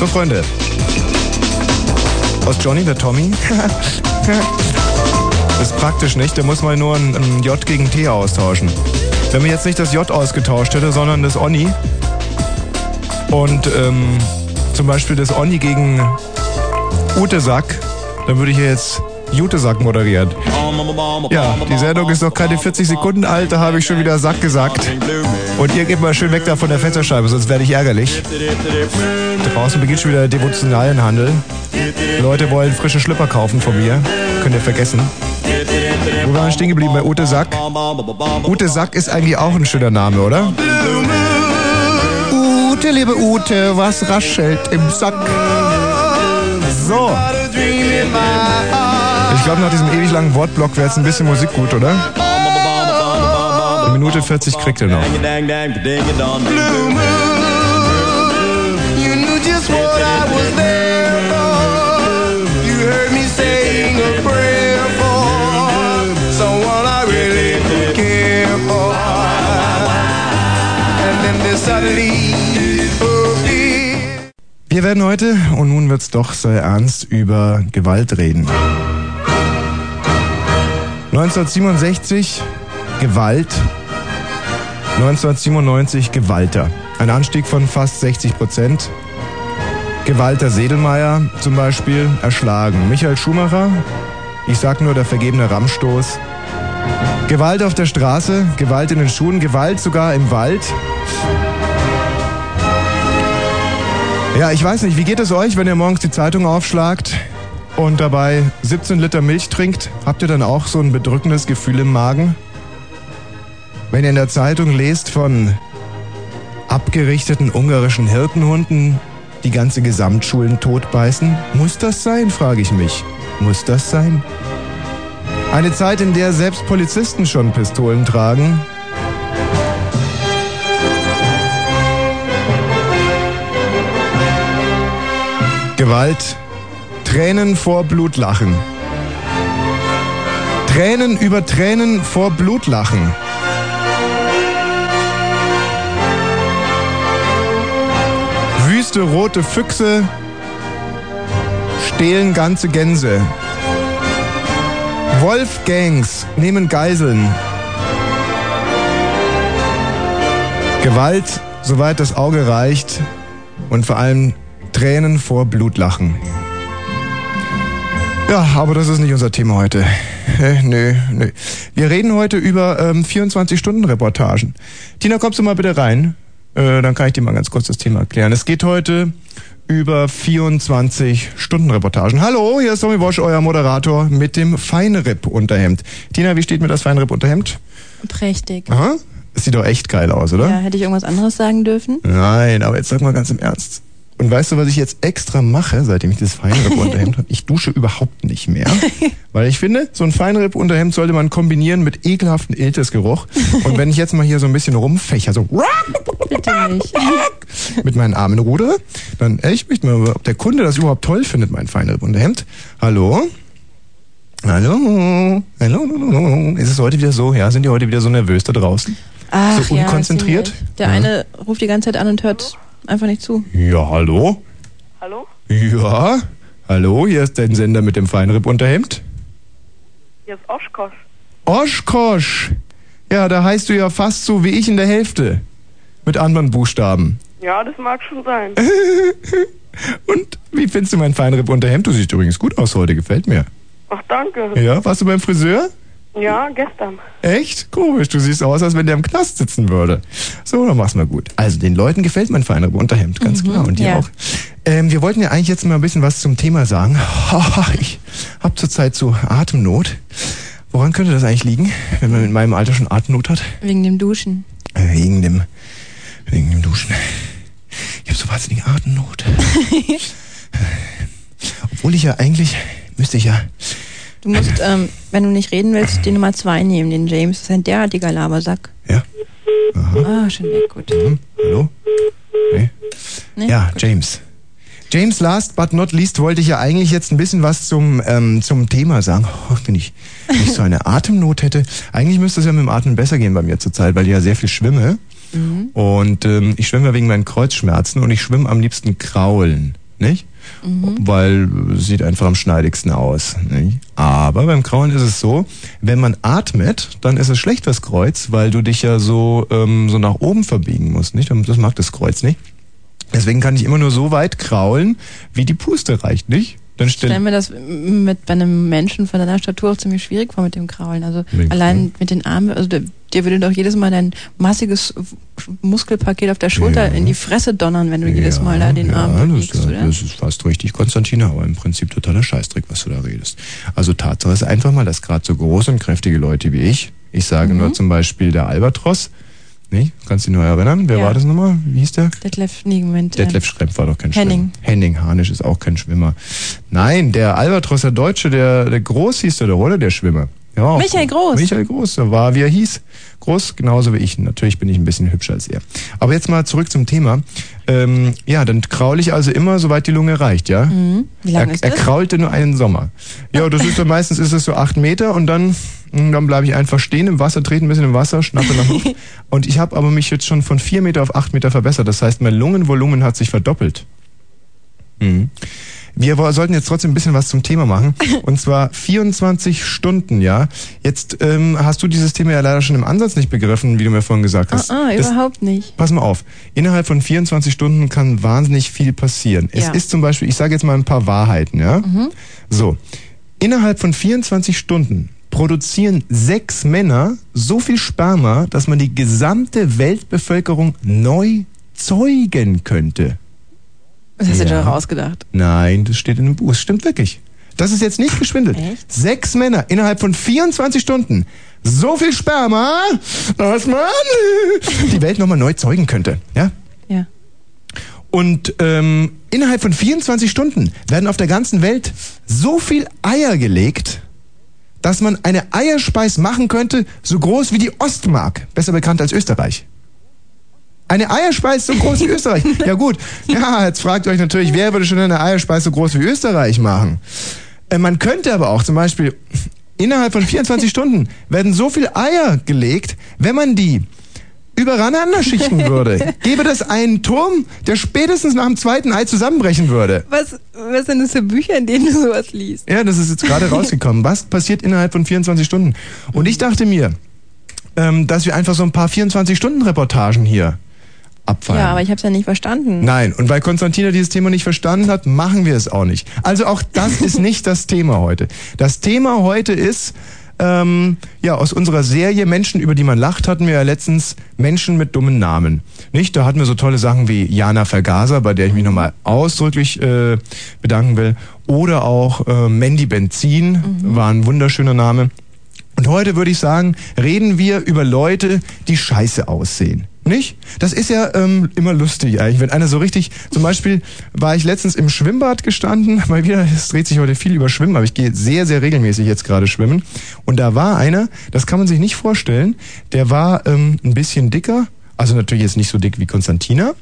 So, Freunde. Aus Johnny der Tommy. das ist praktisch nicht. Da muss man nur ein, ein J gegen T austauschen. Wenn man jetzt nicht das J ausgetauscht hätte, sondern das Onni und ähm, zum Beispiel das Onni gegen Ute Sack, dann würde ich hier jetzt Jute Sack moderieren. Ja, die Sendung ist noch keine 40 Sekunden alt, da habe ich schon wieder Sack gesagt. Und ihr geht mal schön weg da von der Fensterscheibe, sonst werde ich ärgerlich. Draußen beginnt schon wieder der devotionalen Handel. Leute wollen frische Schlipper kaufen von mir. Könnt ihr vergessen. Wo waren wir stehen geblieben? Bei Ute Sack? Ute Sack ist eigentlich auch ein schöner Name, oder? Ute, liebe Ute, was raschelt im Sack? So. Ich glaube, nach diesem ewig langen Wortblock wäre jetzt ein bisschen Musik gut, oder? Minute 40 kriegt ihr noch. Wir werden heute, und nun wird's doch sehr ernst, über Gewalt reden. 1967 Gewalt, 1997 Gewalter. Ein Anstieg von fast 60 Prozent. Gewalter Sedelmeier zum Beispiel erschlagen. Michael Schumacher, ich sag nur der vergebene Rammstoß. Gewalt auf der Straße, Gewalt in den Schuhen, Gewalt sogar im Wald. Ja, ich weiß nicht, wie geht es euch, wenn ihr morgens die Zeitung aufschlagt und dabei 17 Liter Milch trinkt? Habt ihr dann auch so ein bedrückendes Gefühl im Magen? Wenn ihr in der Zeitung lest von abgerichteten ungarischen Hirtenhunden, die ganze Gesamtschulen totbeißen, muss das sein, frage ich mich. Muss das sein? Eine Zeit, in der selbst Polizisten schon Pistolen tragen. Gewalt, Tränen vor Blutlachen. Tränen über Tränen vor Blutlachen. Wüste rote Füchse stehlen ganze Gänse. Wolfgangs nehmen Geiseln. Gewalt, soweit das Auge reicht. Und vor allem Tränen vor Blutlachen. Ja, aber das ist nicht unser Thema heute. Äh, nö, nö. Wir reden heute über ähm, 24-Stunden-Reportagen. Tina, kommst du mal bitte rein? Äh, dann kann ich dir mal ganz kurz das Thema erklären. Es geht heute über 24-Stunden-Reportagen. Hallo, hier ist Tommy Bosch, euer Moderator mit dem Feinripp-Unterhemd. Tina, wie steht mir das Feinripp-Unterhemd? Prächtig. Aha. Das sieht doch echt geil aus, oder? Ja, hätte ich irgendwas anderes sagen dürfen? Nein, aber jetzt sag mal ganz im Ernst. Und weißt du, was ich jetzt extra mache, seitdem ich das Feinripp-Unterhemd habe? Ich dusche überhaupt nicht mehr. Weil ich finde, so ein Feinripp-Unterhemd sollte man kombinieren mit ekelhaften Iltis-Geruch. Und wenn ich jetzt mal hier so ein bisschen rumfächer, so Bitte nicht. mit meinen Armen rudere, dann ey, ich möchte mal, ob der Kunde das überhaupt toll findet, mein Feinripp-Unterhemd. Hallo? Hallo? Hallo? Ist es heute wieder so? Ja, sind die heute wieder so nervös da draußen? Ach, so ja, unkonzentriert? ziemlich. Der Ja. eine ruft die ganze Zeit an und hört einfach nicht zu. Ja, hallo? Hallo? Ja? Hallo, hier ist dein Sender mit dem Feinripp-Unterhemd. Hier ist Oshkosh. Oshkosh! Ja, da heißt du ja fast so wie ich in der Hälfte. Mit anderen Buchstaben. Ja, das mag schon sein. Und wie findest du mein Feinripp-Unterhemd? Du siehst übrigens gut aus heute, gefällt mir. Ach, danke. Ja, warst du beim Friseur? Ja, gestern. Echt? Komisch, du siehst aus, als wenn der im Knast sitzen würde. So, dann mach's mal gut. Also, den Leuten gefällt mein Feinripp-Unterhemd, ganz klar. Und dir ja. auch. Ähm, wir wollten ja eigentlich jetzt mal ein bisschen was zum Thema sagen. Ich hab zurzeit so Atemnot. Woran könnte das eigentlich liegen, wenn man in meinem Alter schon Atemnot hat? Wegen dem Duschen. Äh, wegen dem, wegen dem Duschen. Ich habe so wahnsinnige Atemnot. Obwohl ich ja eigentlich, müsste ich ja, Du musst, ähm, wenn du nicht reden willst, die Nummer zwei nehmen, den James. Das ist ein derartiger Labersack. ja, aha, Ah, schon weg, gut. hm, hallo? Nee. Nee? Ja, James. James, last but not least wollte ich ja eigentlich jetzt ein bisschen was zum, ähm, zum Thema sagen. Oh, wenn, ich, ich so eine Atemnot hätte, eigentlich müsste es ja mit dem Atmen besser gehen bei mir zurzeit, weil ich ja sehr viel schwimme. Und ähm, ich schwimme ja wegen meinen Kreuzschmerzen und ich schwimme am liebsten kraulen. nicht? Weil äh, sieht einfach am schneidigsten aus. Nicht? Aber beim Kraulen ist es so, wenn man atmet, dann ist es schlecht fürs Kreuz, weil du dich ja so, ähm, so nach oben verbiegen musst. Nicht? Das mag das Kreuz nicht. Deswegen kann ich immer nur so weit kraulen, wie die Puste reicht, nicht? Dann stell, mir das mit bei einem Menschen von deiner Statur auch ziemlich schwierig vor mit dem Kraulen. Also dem allein mit den Armen, also der, dir würde doch jedes Mal dein massiges Muskelpaket auf der Schulter Ja. in die Fresse donnern, wenn du jedes Mal da den ja, Arm das, bewegst, oder? das ist fast richtig, Konstantina, aber im Prinzip totaler Scheißdreck, was du da redest. Also Tatsache ist einfach mal, dass gerade so große und kräftige Leute wie ich, ich sage Mhm. nur zum Beispiel der Albatros, nicht? Kannst du dich noch erinnern? Wer Ja. war das nochmal? Wie hieß der? Detlef, nee, Moment. Detlef Schrempf war doch kein Henning. Schwimmer. Henning Harnisch ist auch kein Schwimmer. Nein, der Albatros, der Deutsche, der, der Groß hieß der doch, oder? Der Schwimmer. Ja, Michael Groß. Michael Groß, der war, wie er hieß. Groß, genauso wie ich. Natürlich bin ich ein bisschen hübscher als er. Aber jetzt mal zurück zum Thema. Ähm, ja, dann kraul ich also immer, soweit die Lunge reicht, ja? Mhm. Wie lange er, ist er das? kraulte nur einen Sommer. Ja, das ist so meistens ist es so acht Meter und dann, dann bleibe ich einfach stehen im Wasser, trete ein bisschen im Wasser, schnappe nach Luft. Und ich habe aber mich jetzt schon von vier Meter auf acht Meter verbessert. Das heißt, mein Lungenvolumen hat sich verdoppelt. Mhm. Wir sollten jetzt trotzdem ein bisschen was zum Thema machen. Und zwar 24 Stunden, ja. Jetzt ähm, hast du dieses Thema ja leider schon im Ansatz nicht begriffen, wie du mir vorhin gesagt hast. ah, Das- überhaupt nicht. Pass mal auf. Innerhalb von 24 Stunden kann wahnsinnig viel passieren. Es Ja. ist zum Beispiel, ich sage jetzt mal ein paar Wahrheiten, ja? So. Innerhalb von 24 Stunden produzieren sechs Männer so viel Sperma, dass man die gesamte Weltbevölkerung neu zeugen könnte. Was hast du Ja. da rausgedacht? Nein, das steht in dem Buch. Es stimmt wirklich. Das ist jetzt nicht geschwindelt. Echt? Sechs Männer innerhalb von 24 Stunden. So viel Sperma, dass man die Welt nochmal neu zeugen könnte. Ja? Ja. Und ähm, innerhalb von 24 Stunden werden auf der ganzen Welt so viel Eier gelegt, dass man eine Eierspeis machen könnte, so groß wie die Ostmark, besser bekannt als Österreich. Eine Eierspeis so groß wie Österreich. Ja gut, ja, jetzt fragt ihr euch natürlich, wer würde schon eine Eierspeis so groß wie Österreich machen? Äh, man könnte aber auch zum Beispiel, innerhalb von 24 Stunden werden so viel Eier gelegt, wenn man die übereinander schichten würde, gäbe das einen Turm, der spätestens nach dem zweiten Ei zusammenbrechen würde. Was, was sind das für Bücher, in denen du sowas liest? Ja, das ist jetzt gerade rausgekommen. Was passiert innerhalb von 24 Stunden? Und ich dachte mir, ähm, dass wir einfach so ein paar 24-Stunden-Reportagen hier abfallen. Ja, aber ich habe es ja nicht verstanden. Nein, und weil Konstantina dieses Thema nicht verstanden hat, machen wir es auch nicht. Also auch das ist nicht das Thema heute. Das Thema heute ist, ähm, ja, aus unserer Serie Menschen, über die man lacht, hatten wir ja letztens Menschen mit dummen Namen. Nicht? Da hatten wir so tolle Sachen wie Jana Vergaser, bei der ich mich nochmal ausdrücklich äh, bedanken will. Oder auch äh, Mandy Benzin, war ein wunderschöner Name. Und heute würde ich sagen, reden wir über Leute, die scheiße aussehen. Nicht? Das ist ja ähm, immer lustig eigentlich, wenn einer so richtig, zum Beispiel war ich letztens im Schwimmbad gestanden, mal wieder, es dreht sich heute viel über Schwimmen, aber ich gehe sehr, sehr regelmäßig jetzt gerade schwimmen. Und da war einer, das kann man sich nicht vorstellen, der war ähm, ein bisschen dicker, also natürlich jetzt nicht so dick wie Konstantina,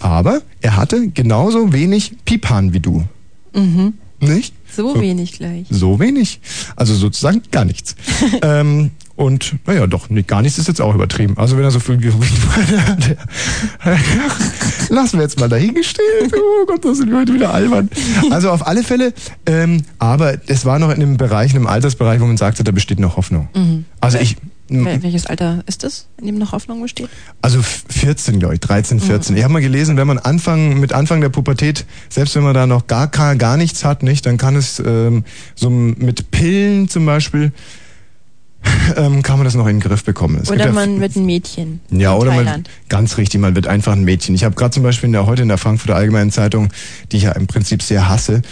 aber er hatte genauso wenig Pipan wie du. Mhm. Nicht? So So. wenig gleich. So wenig. Also sozusagen gar nichts. ähm, und naja, doch, nee, gar nichts ist jetzt auch übertrieben. Also wenn er so viel der, lassen wir jetzt mal dahingestellt. Oh Gott, das sind wir heute wieder albern. Also auf alle Fälle, ähm, aber es war noch in einem Bereich, in einem Altersbereich, wo man sagte, da besteht noch Hoffnung. Mhm. Also ich, Wel welches Alter ist das, in dem noch Hoffnung besteht? also 14, glaube ich, 13, 14. Ich habe mal gelesen, wenn man Anfang, mit Anfang der Pubertät, selbst wenn man da noch gar, gar, gar nichts hat, nicht, dann kann es ähm, so mit Pillen zum Beispiel, ähm, kann man das noch in den Griff bekommen. Es gibt Oder ja man wird ein Mädchen. ja, oder man, Thailand. ganz richtig, man wird einfach ein Mädchen. Ich habe gerade zum Beispiel in der, heute in der Frankfurter Allgemeinen Zeitung, die ich ja im Prinzip sehr hasse,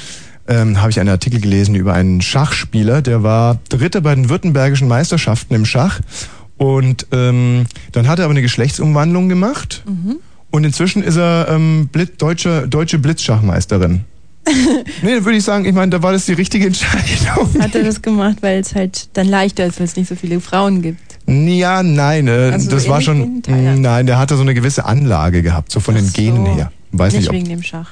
ähm, habe ich einen Artikel gelesen über einen Schachspieler, der war Dritter bei den württembergischen Meisterschaften im Schach und ähm, dann hat er aber eine Geschlechtsumwandlung gemacht Mhm. und inzwischen ist er ähm, Blit, deutsche, deutsche Blitzschachmeisterin. nee, dann würde ich sagen, ich meine, da war das die richtige Entscheidung. Hat er das gemacht, weil es halt dann leichter ist, weil es nicht so viele Frauen gibt. Ja, nein, äh, Also so das war ähnlich schon, Thailand. nein, der hatte so eine gewisse Anlage gehabt, so von den Ach so. Genen her. Weiß nicht nicht, ob, wegen dem Schach.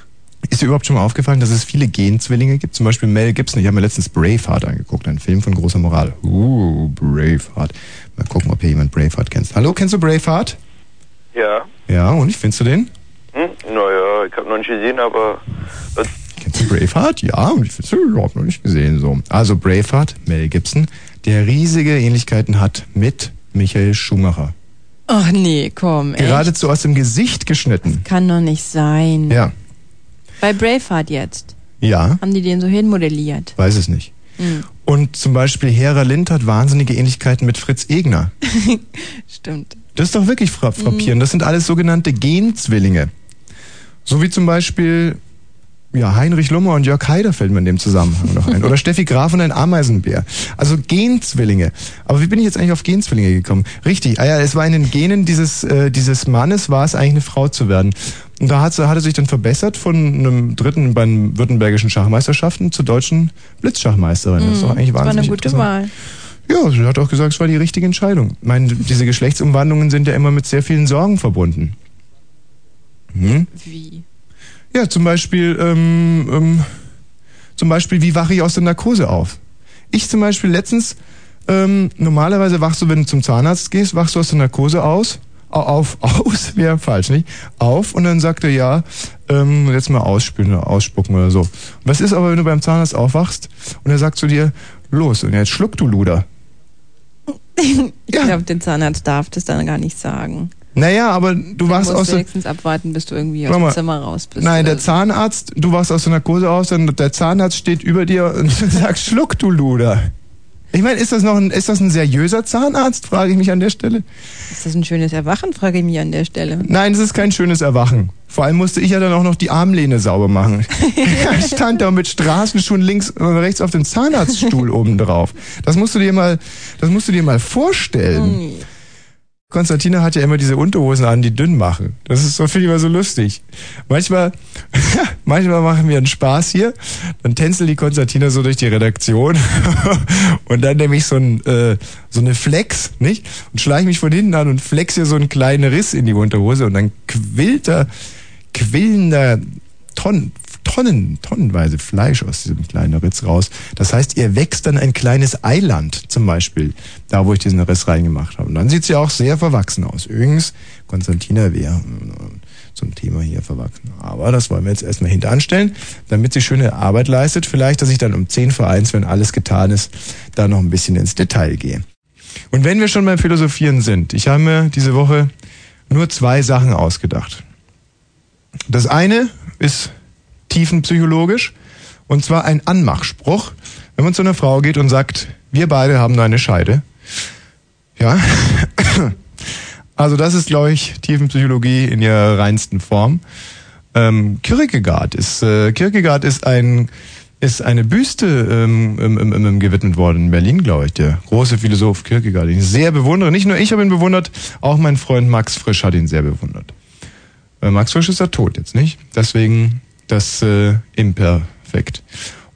ist dir überhaupt schon mal aufgefallen, dass es viele Genzwillinge gibt? Zum Beispiel Mel Gibson. Ich habe mir letztens Braveheart angeguckt, ein Film von großer Moral. Uh, Braveheart. Mal gucken, ob hier jemand Braveheart kennt. Hallo, kennst du Braveheart? Ja. Ja, und ich findest du den? Hm? Naja, ich habe noch nicht gesehen, aber hört, Braveheart? Ja, und ich es überhaupt noch nicht gesehen so. Also Braveheart, Mel Gibson, der riesige Ähnlichkeiten hat mit Michael Schumacher. Ach nee, komm, echt? Geradezu aus dem Gesicht geschnitten. Kann doch nicht sein. Ja, Bei Braveheart jetzt. ja, Haben die den so hinmodelliert? weiß es nicht. Hm. Und zum Beispiel Hera Lind hat wahnsinnige Ähnlichkeiten mit Fritz Egner. Stimmt. Das ist doch wirklich fra frappierend. Das sind alles sogenannte Genzwillinge. So wie zum Beispiel ja, Heinrich Lummer und Jörg Haider fällt mir in dem Zusammenhang noch ein. Oder Steffi Graf und ein Ameisenbär. Also Genzwillinge. Aber wie bin ich jetzt eigentlich auf Genzwillinge gekommen? Richtig, ah ja, es war in den Genen dieses, äh, dieses Mannes, war es eigentlich eine Frau zu werden. Und da hat, sie- hat er sich dann verbessert von einem dritten bei den württembergischen Schachmeisterschaften zur deutschen Blitzschachmeisterin. Das ist doch eigentlich Mhm. Das war eine wahnsinnig gute. Wahl. Ja, sie hat auch gesagt, es war die richtige Entscheidung. Ich meine, diese Geschlechtsumwandlungen sind ja immer mit sehr vielen Sorgen verbunden. Hm? Wie? Ja, zum Beispiel, ähm, ähm, zum Beispiel, wie wache ich aus der Narkose auf? Ich zum Beispiel letztens, ähm, normalerweise wachst du, wenn du zum Zahnarzt gehst, wachst du aus der Narkose aus, au- auf, aus, wäre falsch, nicht? Auf und dann sagt er, ja, ähm, jetzt mal ausspülen oder ausspucken oder so. Was ist aber, wenn du beim Zahnarzt aufwachst und er sagt zu dir, los, und jetzt schluck du Luder. Ich Ja. glaube, der Zahnarzt darf das dann gar nicht sagen. Naja, aber du Du wachst musst aus der, wenigstens abwarten, bis du irgendwie aus mal. dem Zimmer raus bist. Nein, der. Zahnarzt, du wachst aus der Narkose aus, dann der Zahnarzt steht über dir und sagt, schluck du Luder. Ich meine, ist das noch ein, ist das ein seriöser Zahnarzt, frage ich mich an der Stelle. Ist das ein schönes Erwachen, frage ich mich an der Stelle. Nein, das ist kein schönes Erwachen. Vor allem musste ich ja dann auch noch die Armlehne sauber machen. ich stand da mit Straßenschuhen links und rechts auf dem Zahnarztstuhl oben drauf. Das musst du dir mal, das musst du dir mal vorstellen. Konstantina hat ja immer diese Unterhosen an, die dünn machen. Das ist so, ich immer so lustig. Manchmal, manchmal machen wir einen Spaß hier, dann tänzelt die Konstantina so durch die Redaktion und dann nehme ich so, ein, äh, so eine Flex, nicht? Und schlage mich von hinten an und flex hier so einen kleinen Riss in die Unterhose und dann quillt da, quillen da Tonnen, Tonnen, tonnenweise Fleisch aus diesem kleinen Ritz raus. Das heißt, ihr wächst dann ein kleines Eiland, zum Beispiel, da wo ich diesen Riss reingemacht habe. Und dann sieht sie auch sehr verwachsen aus. Übrigens, Konstantina wäre äh, zum Thema hier verwachsen. Aber das wollen wir jetzt erstmal hinteranstellen, damit sie schöne Arbeit leistet. Vielleicht, dass ich dann um 10 vor 1, wenn alles getan ist, da noch ein bisschen ins Detail gehe. Und wenn wir schon beim Philosophieren sind, ich habe mir diese Woche nur zwei Sachen ausgedacht. Das eine ist tiefenpsychologisch und zwar ein Anmachspruch, wenn man zu einer Frau geht und sagt, wir beide haben eine Scheide. Ja. Also das ist, glaube ich, Tiefenpsychologie in ihrer reinsten Form. Ähm, Kierkegaard ist äh, Kierkegaard ist ein ist eine Büste ähm, ähm, ähm, gewidmet worden in Berlin, glaube ich, der große Philosoph Kierkegaard, den ich sehr bewundere. Nicht nur ich habe ihn bewundert, auch mein Freund Max Frisch hat ihn sehr bewundert. Äh, Max Frisch ist ja tot jetzt, nicht? Deswegen das äh, Imperfekt.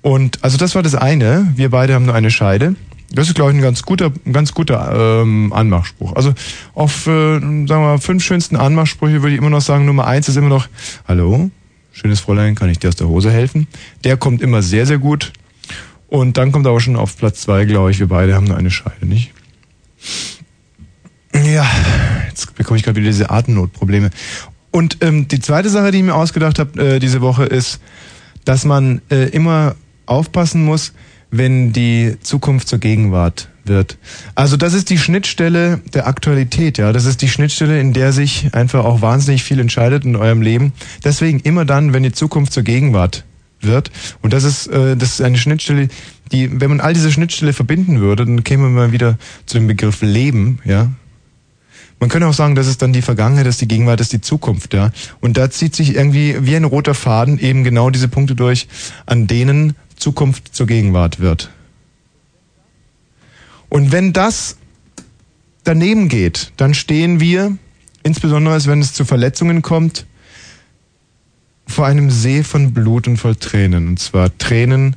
Und also das war das eine. Wir beide haben nur eine Scheide. Das ist, glaube ich, ein ganz guter, ganz guter ähm, Anmachspruch. Also auf, äh, sagen wir mal, fünf schönsten Anmachsprüche würde ich immer noch sagen, Nummer eins ist immer noch, hallo, schönes Fräulein, kann ich dir aus der Hose helfen? Der kommt immer sehr, sehr gut. Und dann kommt aber schon auf Platz zwei, glaube ich, wir beide haben nur eine Scheide, nicht? Ja, jetzt bekomme ich gerade wieder diese Atemnotprobleme. Und ähm, die zweite Sache, die ich mir ausgedacht habe äh, diese Woche, ist, dass man äh, immer aufpassen muss, wenn die Zukunft zur Gegenwart wird. Also das ist die Schnittstelle der Aktualität, ja. Das ist die Schnittstelle, in der sich einfach auch wahnsinnig viel entscheidet in eurem Leben. Deswegen immer dann, wenn die Zukunft zur Gegenwart wird. Und das ist, äh, das ist eine Schnittstelle, die, wenn man all diese Schnittstelle verbinden würde, dann käme man mal wieder zu dem Begriff Leben, ja. Man könnte auch sagen, das ist dann die Vergangenheit, das ist die Gegenwart, das ist die Zukunft, ja. Und da zieht sich irgendwie wie ein roter Faden eben genau diese Punkte durch, an denen Zukunft zur Gegenwart wird. Und wenn das daneben geht, dann stehen wir, insbesondere wenn es zu Verletzungen kommt, vor einem See von Blut und voll Tränen. Und zwar Tränen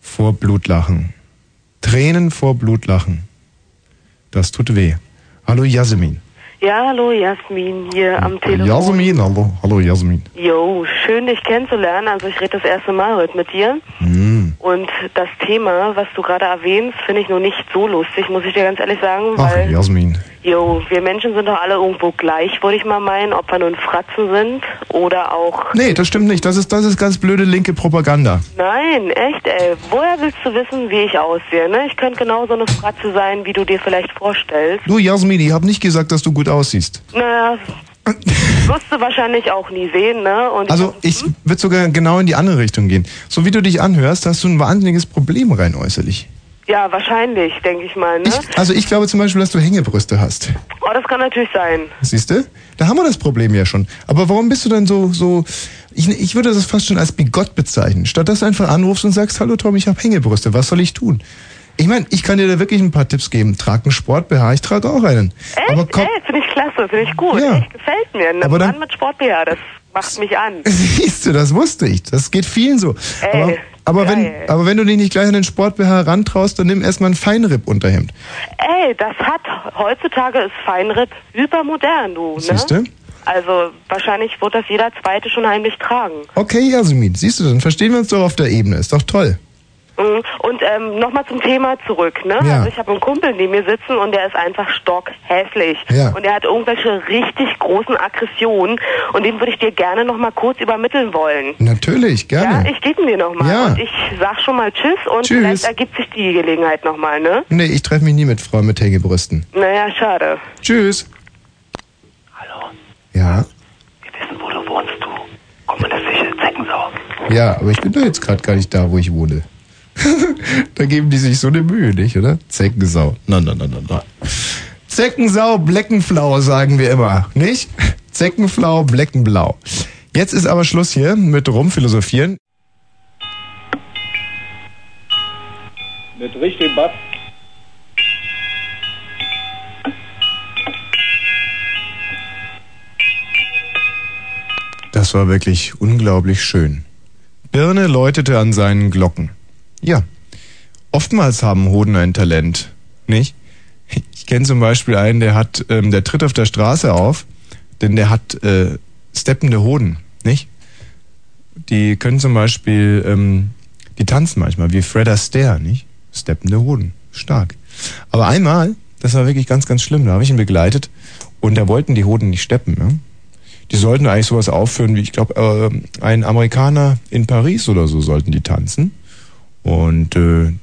vor Blutlachen. Tränen vor Blutlachen. Das tut weh. Hallo Jasmin. Ja, hallo Jasmin hier am Telefon. Jasmin, hallo, hallo Jasmin. Jo, schön dich kennenzulernen. Also ich rede das erste Mal heute mit dir. Hm. Und das Thema, was du gerade erwähnst, finde ich nur nicht so lustig, muss ich dir ganz ehrlich sagen, Ach, weil, Jasmin. Jo, wir Menschen sind doch alle irgendwo gleich, würde ich mal meinen, ob wir nun Fratzen sind oder auch, Nee, das stimmt nicht. Das ist, das ist ganz blöde linke Propaganda. nein, echt, ey, woher willst du wissen, wie ich aussehe, ne? Ich könnte genauso eine Fratze sein, wie du dir vielleicht vorstellst. Du, Jasmin, ich habe nicht gesagt, dass du gut aussiehst. Naja, wirst du wahrscheinlich auch nie sehen, ne? Und Also ich würde sogar genau in die andere Richtung gehen. So wie du dich anhörst, hast du ein wahnsinniges Problem rein äußerlich. Ja, wahrscheinlich, denke ich mal, ne? Ich, also ich glaube zum Beispiel, dass du Hängebrüste hast. oh, das kann natürlich sein. Siehst du? Da haben wir das Problem ja schon. Aber warum bist du dann so, so, ich, ich würde das fast schon als bigott bezeichnen. Statt dass du einfach anrufst und sagst, hallo Tom, ich habe Hängebrüste, was soll ich tun? Ich meine, ich kann dir da wirklich ein paar Tipps geben. Trag einen Sport-BH, ich trage auch einen. Echt? Aber komm, Ey, finde ich klasse, finde ich gut. Ja. Echt, gefällt mir. Ein Aber dann- Mann mit Sport-BH, das macht mich an. siehst du, das wusste ich. Das geht vielen so. Ey, aber, aber, wenn, aber wenn du dich nicht gleich an den Sport-BH rantraust, dann nimm erstmal ein Feinripp-Unterhemd. Ey, das hat, heutzutage ist Feinripp hypermodern, du, ne? Siehst du? Also, wahrscheinlich wird das jeder Zweite schon heimlich tragen. Okay, Jasmin, siehst du, dann verstehen wir uns doch auf der Ebene. Ist doch toll. Mhm. Und ähm, nochmal zum Thema zurück, ne? Ja. Also ich habe einen Kumpel neben mir sitzen und der ist einfach stockhässlich. Ja. Und der hat irgendwelche richtig großen Aggressionen und den würde ich dir gerne nochmal kurz übermitteln wollen. Natürlich, Ja, gerne. ich gebe ihn dir nochmal. Ja. Und ich sag schon mal Tschüss und Tschüss. vielleicht ergibt sich die Gelegenheit nochmal, ne? nee, ich treffe mich nie mit Frauen mit Hängebrüsten. Naja, schade. Tschüss. Hallo, Ja, wir wissen, wo du wohnst, du kommunistische Zeckensau. ja, aber ich bin doch jetzt gerade gar nicht da, wo ich wohne. da geben die sich so eine Mühe, nicht, oder? Zeckensau. Na, na, na, na, na. Zeckensau, Bleckenflau, sagen wir immer, nicht? Zeckenflau, Bleckenblau. Jetzt ist aber Schluss hier mit Rumphilosophieren. Mit richtig Bass. Das war wirklich unglaublich schön. Birne läutete an seinen Glocken. Ja, oftmals haben Hoden ein Talent, nicht? Ich kenne zum Beispiel einen, der hat, ähm, der tritt auf der Straße auf, denn der hat äh, steppende Hoden, nicht? Die können zum Beispiel, ähm, die tanzen manchmal wie Fred Astaire, nicht? Steppende Hoden, stark. Aber einmal, das war wirklich ganz, ganz schlimm, da habe ich ihn begleitet und da wollten die Hoden nicht steppen, ne? Die sollten eigentlich sowas aufführen wie, ich glaube, äh, ein Amerikaner in Paris oder so sollten die tanzen. Und äh,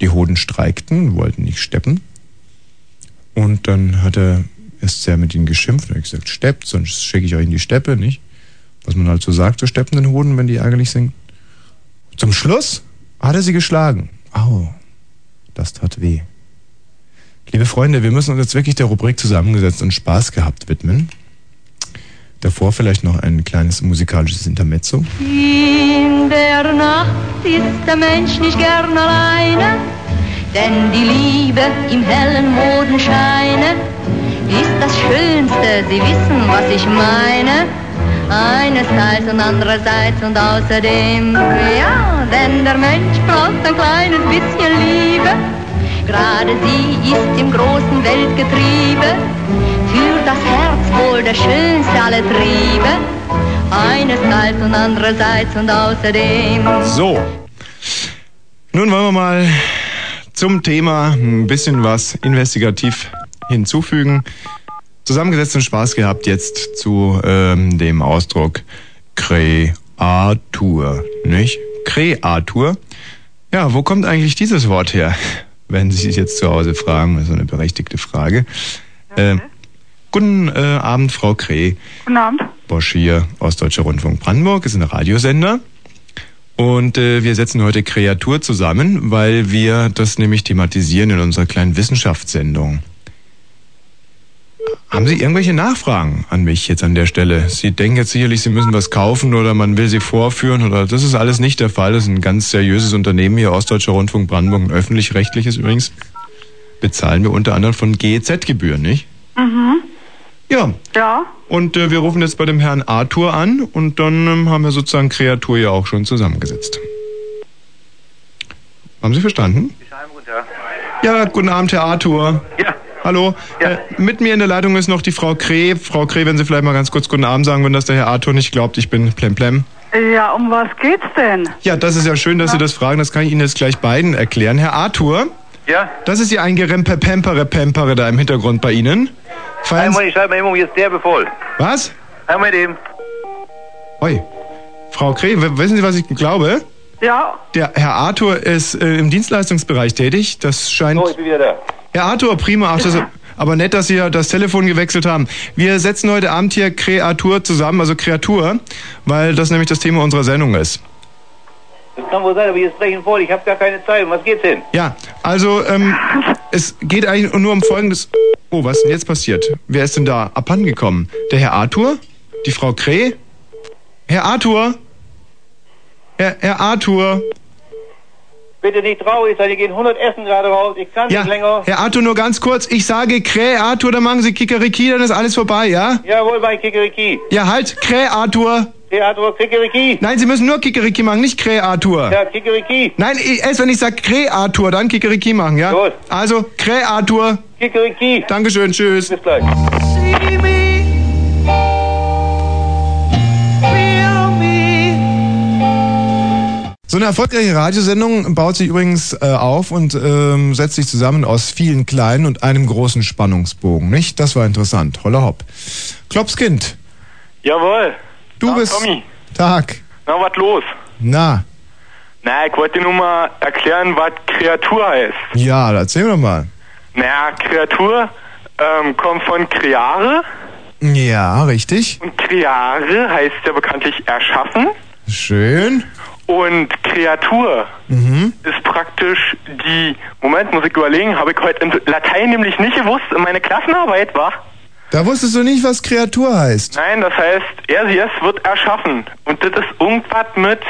die Hoden streikten, wollten nicht steppen. Und dann hat er erst sehr mit ihnen geschimpft und hat gesagt, steppt, sonst schicke ich euch in die Steppe, nicht? Was man halt so sagt zu steppenden Hoden, wenn die ärgerlich sind. Zum Schluss hat er sie geschlagen. Au, das tat weh. Liebe Freunde, wir müssen uns jetzt wirklich der Rubrik zusammengesetzt und Spaß gehabt widmen. Davor vielleicht noch ein kleines musikalisches Intermezzo. In der Nacht ist der Mensch nicht gern alleine, denn die Liebe im hellen Mondenscheine ist das Schönste, Sie wissen, was ich meine. Einerseits und andererseits und außerdem, ja, denn der Mensch braucht ein kleines bisschen Liebe. Gerade sie ist im großen Weltgetriebe, das Herz wohl der schönste aller Triebe. Einerseits und andererseits und außerdem. So. Nun wollen wir mal zum Thema ein bisschen was investigativ hinzufügen. Zusammengesetzt und Spaß gehabt jetzt zu ähm, dem Ausdruck Kreatur, nicht? Kreatur. Ja, wo kommt eigentlich dieses Wort her? Wenn Sie sich jetzt zu Hause fragen, das ist eine berechtigte Frage. Äh, guten äh, Abend, Frau Kreh. Guten Abend. Bosch hier, Ostdeutscher Rundfunk Brandenburg, ist ein Radiosender. Und äh, wir setzen heute Kreatur zusammen, weil wir das nämlich thematisieren in unserer kleinen Wissenschaftssendung. Haben Sie irgendwelche Nachfragen an mich jetzt an der Stelle? Sie denken jetzt sicherlich, Sie müssen was kaufen oder man will Sie vorführen oder das ist alles nicht der Fall. Das ist ein ganz seriöses Unternehmen hier, Ostdeutscher Rundfunk Brandenburg, ein öffentlich-rechtliches übrigens. Bezahlen wir unter anderem von GEZ-Gebühren, nicht? Mhm. Ja, Ja. und äh, wir rufen jetzt bei dem Herrn Arthur an und dann ähm, haben wir sozusagen Kreatur ja auch schon zusammengesetzt. Haben Sie verstanden? Ja, guten Abend, Herr Arthur. Ja. Hallo. Äh, mit mir in der Leitung ist noch die Frau Kreh. Frau Kreh, wenn Sie vielleicht mal ganz kurz guten Abend sagen, wenn das der Herr Arthur nicht glaubt, ich bin Plemplem. Ja, um was geht's denn? Ja, das ist ja schön, dass Sie das fragen. Das kann ich Ihnen jetzt gleich beiden erklären. Herr Arthur, Ja? das ist ja ein Gerempe Pempere Pempere da im Hintergrund bei Ihnen. Feiern Einmal, ich schreibe mal eben, jetzt der bevoll. Was? Einmal dem. Oi. Frau Kreh, w- wissen Sie, was ich glaube? Ja, Der Herr Arthur ist äh, im Dienstleistungsbereich tätig. Das scheint. So, ich bin wieder da. Herr Arthur, prima. Ach, das, aber nett, dass Sie ja das Telefon gewechselt haben. Wir setzen heute Abend hier Kreatur zusammen, also Kreatur, weil das nämlich das Thema unserer Sendung ist. Das kann wohl sein, aber hier sprechen voll. Ich habe gar keine Zeit. Was geht's denn? Ja, also ähm, es geht eigentlich nur um Folgendes. Oh, was ist denn jetzt passiert? Wer ist denn da abhandengekommen? Der Herr Arthur? Die Frau Kreh? Herr Arthur? Herr, Herr Arthur? Bitte nicht traurig sein, hier gehen 100 Essen gerade raus. Ich kann Ja, nicht länger. Herr Arthur, nur ganz kurz. Ich sage Krä, Arthur, dann machen Sie Kikeriki, dann ist alles vorbei, ja? Jawohl, bei Kikeriki. Ja, halt, Krä, Arthur. Theater Kikeriki. Nein, Sie müssen nur Kikeriki machen, nicht Krä, Arthur. Ja, Kikeriki. Nein, erst wenn ich sage Krä, Arthur, dann Kikeriki machen, ja? Gut. Also, Krä, Arthur. Kikeriki. Dankeschön, tschüss. Bis gleich. So eine erfolgreiche Radiosendung baut sich übrigens äh, auf und ähm, setzt sich zusammen aus vielen kleinen und einem großen Spannungsbogen, nicht? Das war interessant. Holla hopp. Klopskind, Jawohl. Du Ja, bist... Tommy. Tag. Na, was los? Na, Na, ich wollte dir nur mal erklären, was Kreatur heißt. ja, erzähl mir doch mal. Na, Kreatur ähm, kommt von Creare Ja, richtig. und Creare heißt ja bekanntlich erschaffen Schön. und Kreatur Mhm. ist praktisch die, Moment, muss ich überlegen, habe ich heute in Latein nämlich nicht gewusst, in meine Klassenarbeit war. Da wusstest du nicht, was Kreatur heißt. Nein, das heißt, er, sie, es wird erschaffen. Und das ist irgendwas mit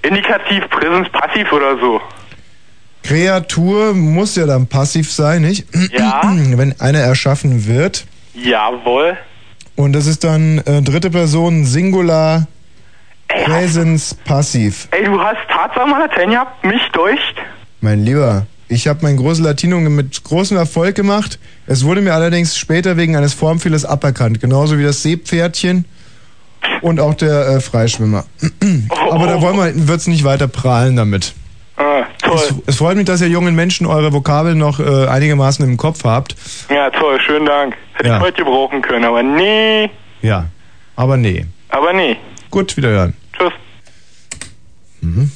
Indikativ, Präsens, Passiv oder so. Kreatur muss ja dann passiv sein, nicht? Ja. Wenn eine erschaffen wird. Jawohl. Und das ist dann äh, dritte Person Singular Präsens Passiv. Ey, du hast Tatsache mal Latein gehabt, mich deucht. Mein Lieber, ich habe mein großes Latinum mit großem Erfolg gemacht. Es wurde mir allerdings später wegen eines Formfehlers aberkannt. Genauso wie das Seepferdchen und auch der äh, Freischwimmer. Aber da wollen wir, wird's nicht weiter prahlen damit. Ah, toll. Es, es freut mich, dass ihr jungen Menschen eure Vokabeln noch äh, einigermaßen im Kopf habt. Ja, toll, schönen Dank. Hätte Ja. ich heute gebrauchen können, aber nee. Ja, aber nee. Aber nee. Gut, wiederhören. Tschüss. Mhm.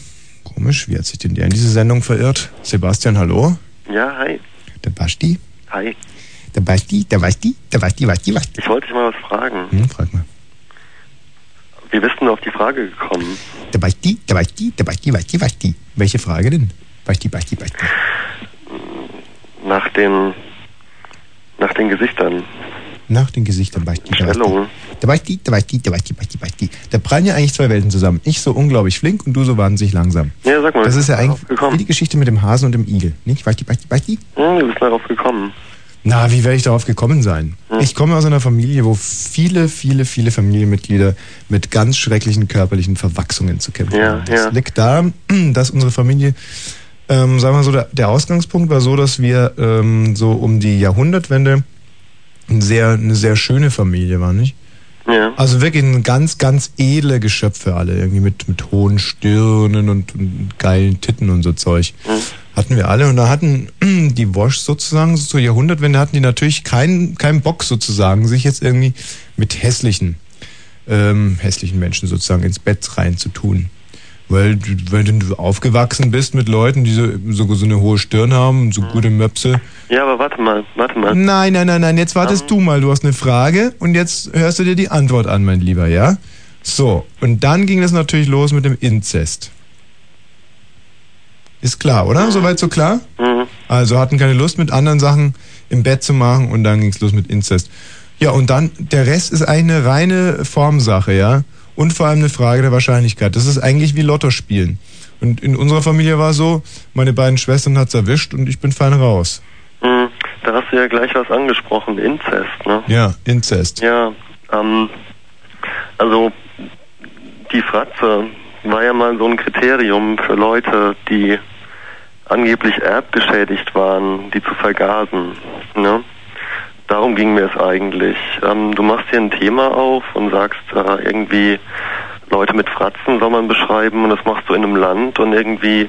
Komisch, wie hat sich denn der in diese Sendung verirrt? Sebastian, hallo? Ja, hi. Der Basti? Hi. Der Basti, der Basti, der Basti, Basti, Basti. Ich wollte dich mal was fragen. Hm, frag mal. Wie bist du auf die Frage gekommen? Der Basti, der Basti, der Basti, Basti, Basti. Welche Frage denn? Basti, Basti, Basti. Nach den, nach den Gesichtern. Nach den Gesichtern Basti, der Basti. Stellungen. Der Basti, der Basti, der Basti, Basti, Basti. Da prallen ja eigentlich zwei Welten zusammen. Ich so unglaublich flink und du so wahnsinnig langsam. Ja, sag mal. Das ist ja eigentlich wie die Geschichte mit dem Hasen und dem Igel. Nicht? Basti, Basti, Basti? gekommen? Hm, du bist darauf gekommen. Na, wie werde ich darauf gekommen sein? Ich komme aus einer Familie, wo viele, viele, viele Familienmitglieder mit ganz schrecklichen körperlichen Verwachsungen zu kämpfen Ja, haben. Das ja. liegt da, dass unsere Familie, ähm, sagen wir so, der, der Ausgangspunkt war so, dass wir ähm, so um die Jahrhundertwende ein sehr, eine sehr schöne Familie waren, nicht? Ja. Also wirklich ein ganz, ganz edle Geschöpfe alle, irgendwie mit, mit hohen Stirnen und, und geilen Titten und so Zeug. Hatten wir alle und da hatten die Wosch sozusagen, so zur Jahrhundertwende hatten die natürlich keinen keinen Bock sozusagen, sich jetzt irgendwie mit hässlichen, ähm, hässlichen Menschen sozusagen ins Bett rein zu tun. Weil, du- wenn du aufgewachsen bist mit Leuten, die so, so, so eine hohe Stirn haben und so gute Möpse. Ja, aber warte mal, warte mal. Nein, nein, nein, nein, jetzt wartest du mal. Du hast eine Frage und jetzt hörst du dir die Antwort an, mein Lieber, ja? So, und dann ging das natürlich los mit dem Inzest. Ist klar, oder? Soweit so klar? Mhm. Also hatten keine Lust mit anderen Sachen im Bett zu machen und dann ging's los mit Inzest. Ja, und dann, der Rest ist eigentlich eine reine Formsache, ja? Und vor allem eine Frage der Wahrscheinlichkeit. Das ist eigentlich wie Lotto spielen. Und in unserer Familie war so, meine beiden Schwestern hat's erwischt und ich bin fein raus. Hm, da hast du ja gleich was angesprochen, Inzest, ne? Ja, Inzest. Ja, ähm, also die Fratze war ja mal so ein Kriterium für Leute, die angeblich erbgeschädigt waren, die zu vergasen. Ne? Darum ging mir es eigentlich. Ähm, du machst hier ein Thema auf und sagst äh, irgendwie, Leute mit Fratzen soll man beschreiben und das machst du in einem Land und irgendwie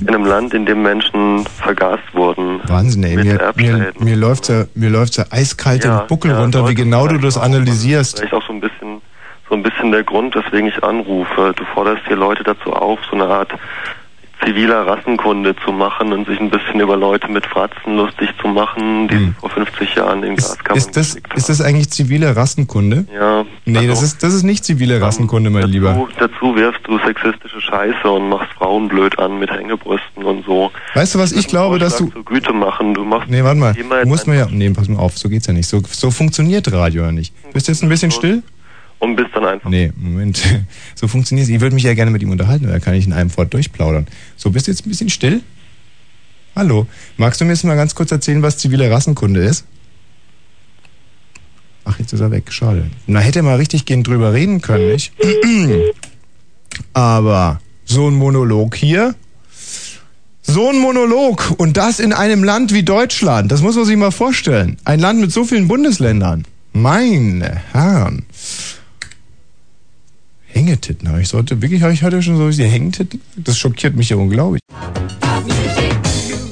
in einem Land, in dem Menschen vergast wurden. Wahnsinn, ey. Mir, mir, mir läuft's ja, mir läuft's ja eiskalt Ja, den Buckel ja, runter, wie genau du das analysierst. Vielleicht auch so ein bisschen, so ein bisschen der Grund, weswegen ich anrufe. Du forderst hier Leute dazu auf, so eine Art ziviler Rassenkunde zu machen und sich ein bisschen über Leute mit Fratzen lustig zu machen, die vor 50 Jahren in Gaskammern Hm. Ist das, ist das eigentlich zivile Rassenkunde? Ja. Nee, das ist, das ist nicht zivile Rassenkunde, mein Lieber. Du, dazu wirfst du sexistische Scheiße und machst Frauen blöd an mit Hängebrüsten und so. Weißt du was, ich glaube, dass du... Zur Güte machen. Du machst Nee, warte mal. Du musst mir ja... Nee, pass mal auf, so geht's ja nicht. So, so funktioniert Radio ja nicht. Bist du jetzt ein bisschen still? Und bist dann einfach. Nee, Moment. So funktioniert Ich würde mich ja gerne mit ihm unterhalten, da kann ich in einem Fort durchplaudern. So, bist du jetzt ein bisschen still? Hallo. Magst du mir jetzt mal ganz kurz erzählen, was zivile Rassenkunde ist? Ach, jetzt ist er weg. Schade. Na, hätte er mal richtig gehen drüber reden können, nicht? Aber so ein Monolog hier. So ein Monolog. Und das in einem Land wie Deutschland. Das muss man sich mal vorstellen. Ein Land mit so vielen Bundesländern. Meine Herren. Hängetitten. habe Ich sollte wirklich, habe ich heute schon so die Hängetitten? Das schockiert mich ja unglaublich.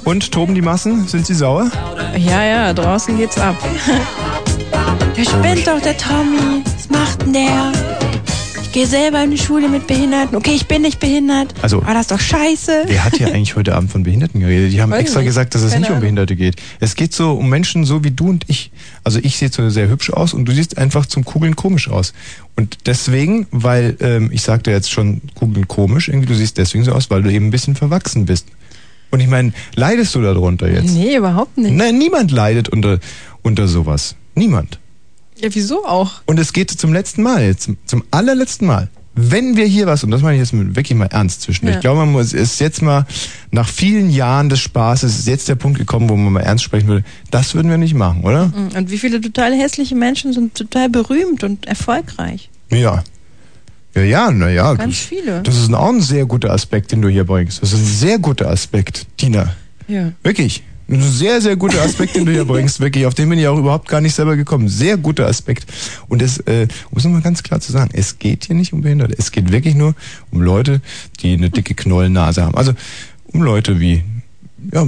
Und toben die Massen? Sind sie sauer? Ja, ja, draußen geht's ab. Der spinnt doch, der Tommy. Was macht denn der? Gehe selber in die Schule mit Behinderten. Okay, ich bin nicht behindert. Also- Aber das ist doch scheiße. Wer hat hier eigentlich heute Abend von Behinderten geredet? Die haben Weiß extra nicht. gesagt, dass es Keine nicht um. Behinderte geht. Es geht so um Menschen so wie du und ich. Also ich sehe so sehr hübsch aus und du siehst einfach zum Kugeln komisch aus. Und deswegen, weil, ähm, ich sagte jetzt schon Kugeln komisch, irgendwie du siehst deswegen so aus, weil du eben ein bisschen verwachsen bist. Und ich meine, leidest du darunter jetzt? Nee, überhaupt nicht. Nein, niemand leidet unter, unter sowas. Niemand. Ja, wieso auch? Und es geht zum letzten Mal, jetzt, zum, zum allerletzten Mal. Wenn wir hier was, und das meine ich jetzt wirklich mal ernst zwischen, Ja. ich glaube, man muss, ist jetzt mal nach vielen Jahren des Spaßes, ist jetzt der Punkt gekommen, wo man mal ernst sprechen würde, das würden wir nicht machen, oder? Mhm. Und wie viele total hässliche Menschen sind total berühmt und erfolgreich? Ja. Ja, ja, naja. Ganz viele. Das ist auch ein sehr guter Aspekt, den du hier bringst. Das ist ein sehr guter Aspekt, Tina. Ja. Wirklich. Ein sehr, sehr guter Aspekt, den du hier bringst, wirklich. Auf den bin ich auch überhaupt gar nicht selber gekommen. Sehr guter Aspekt. Und es, äh, muss man mal ganz klar zu sagen, es geht hier nicht um Behinderte. Es geht wirklich nur um Leute, die eine dicke Knollennase haben. Also um Leute wie, ja,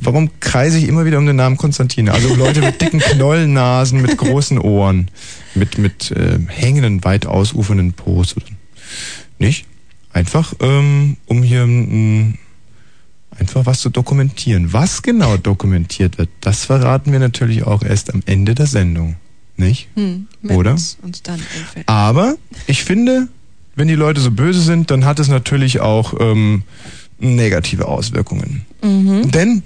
warum kreise ich immer wieder um den Namen Konstantine? Also um Leute mit dicken Knollennasen, mit großen Ohren, mit, mit äh, hängenden, weit ausufernden Pos. Oder nicht? Einfach, ähm, um hier ähm, einfach was zu dokumentieren. Was genau dokumentiert wird, das verraten wir natürlich auch erst am Ende der Sendung. Nicht? Hm, Oder? es uns dann. Aber ich finde, wenn die Leute so böse sind, dann hat es natürlich auch ähm, negative Auswirkungen. Mhm. Denn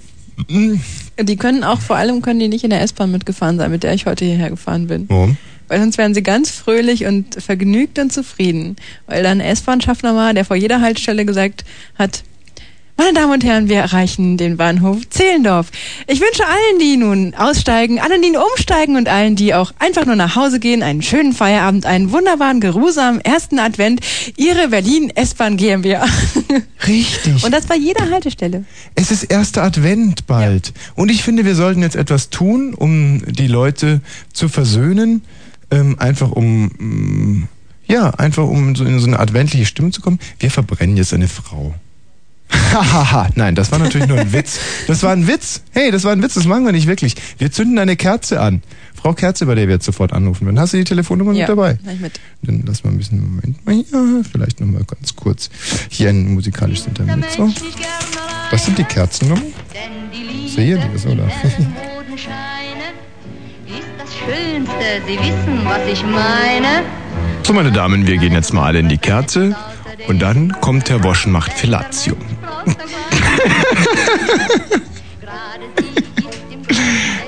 Die können auch, vor allem können die nicht in der S-Bahn mitgefahren sein, mit der ich heute hierher gefahren bin. warum? Weil sonst wären sie ganz fröhlich und vergnügt und zufrieden. Weil dann ein S-Bahn-Schaffner war, der vor jeder Haltestelle gesagt hat, meine Damen und Herren, wir erreichen den Bahnhof Zehlendorf. Ich wünsche allen, die nun aussteigen, allen, die umsteigen und allen, die auch einfach nur nach Hause gehen, einen schönen Feierabend, einen wunderbaren, geruhsamen ersten Advent. Ihre Berlin S-Bahn GmbH. Richtig. Und das bei jeder Haltestelle. Es ist erster Advent bald. Und ich finde, wir sollten jetzt etwas tun, um die Leute zu versöhnen. Ähm, einfach um, mm, ja, einfach um so in so eine adventliche Stimmung zu kommen. Wir verbrennen jetzt eine Frau. Hahaha, nein, das war natürlich nur ein Witz. Das war ein Witz. Hey, das war ein Witz, das machen wir nicht wirklich. Wir zünden eine Kerze an. Frau Kerze, bei der wir jetzt sofort anrufen werden. Hast du die Telefonnummer Ja, mit dabei? ich mit. Dann lass mal ein bisschen, Moment mal hier, vielleicht nochmal ganz kurz hier ein musikalisches Intermezzo. Das sind die Kerzennummern? Ja oder? Das Schönste, Sie wissen, was ich meine. So, meine Damen, wir gehen jetzt mal alle in die Kerze und dann kommt Herr Wosch und macht Fellatio.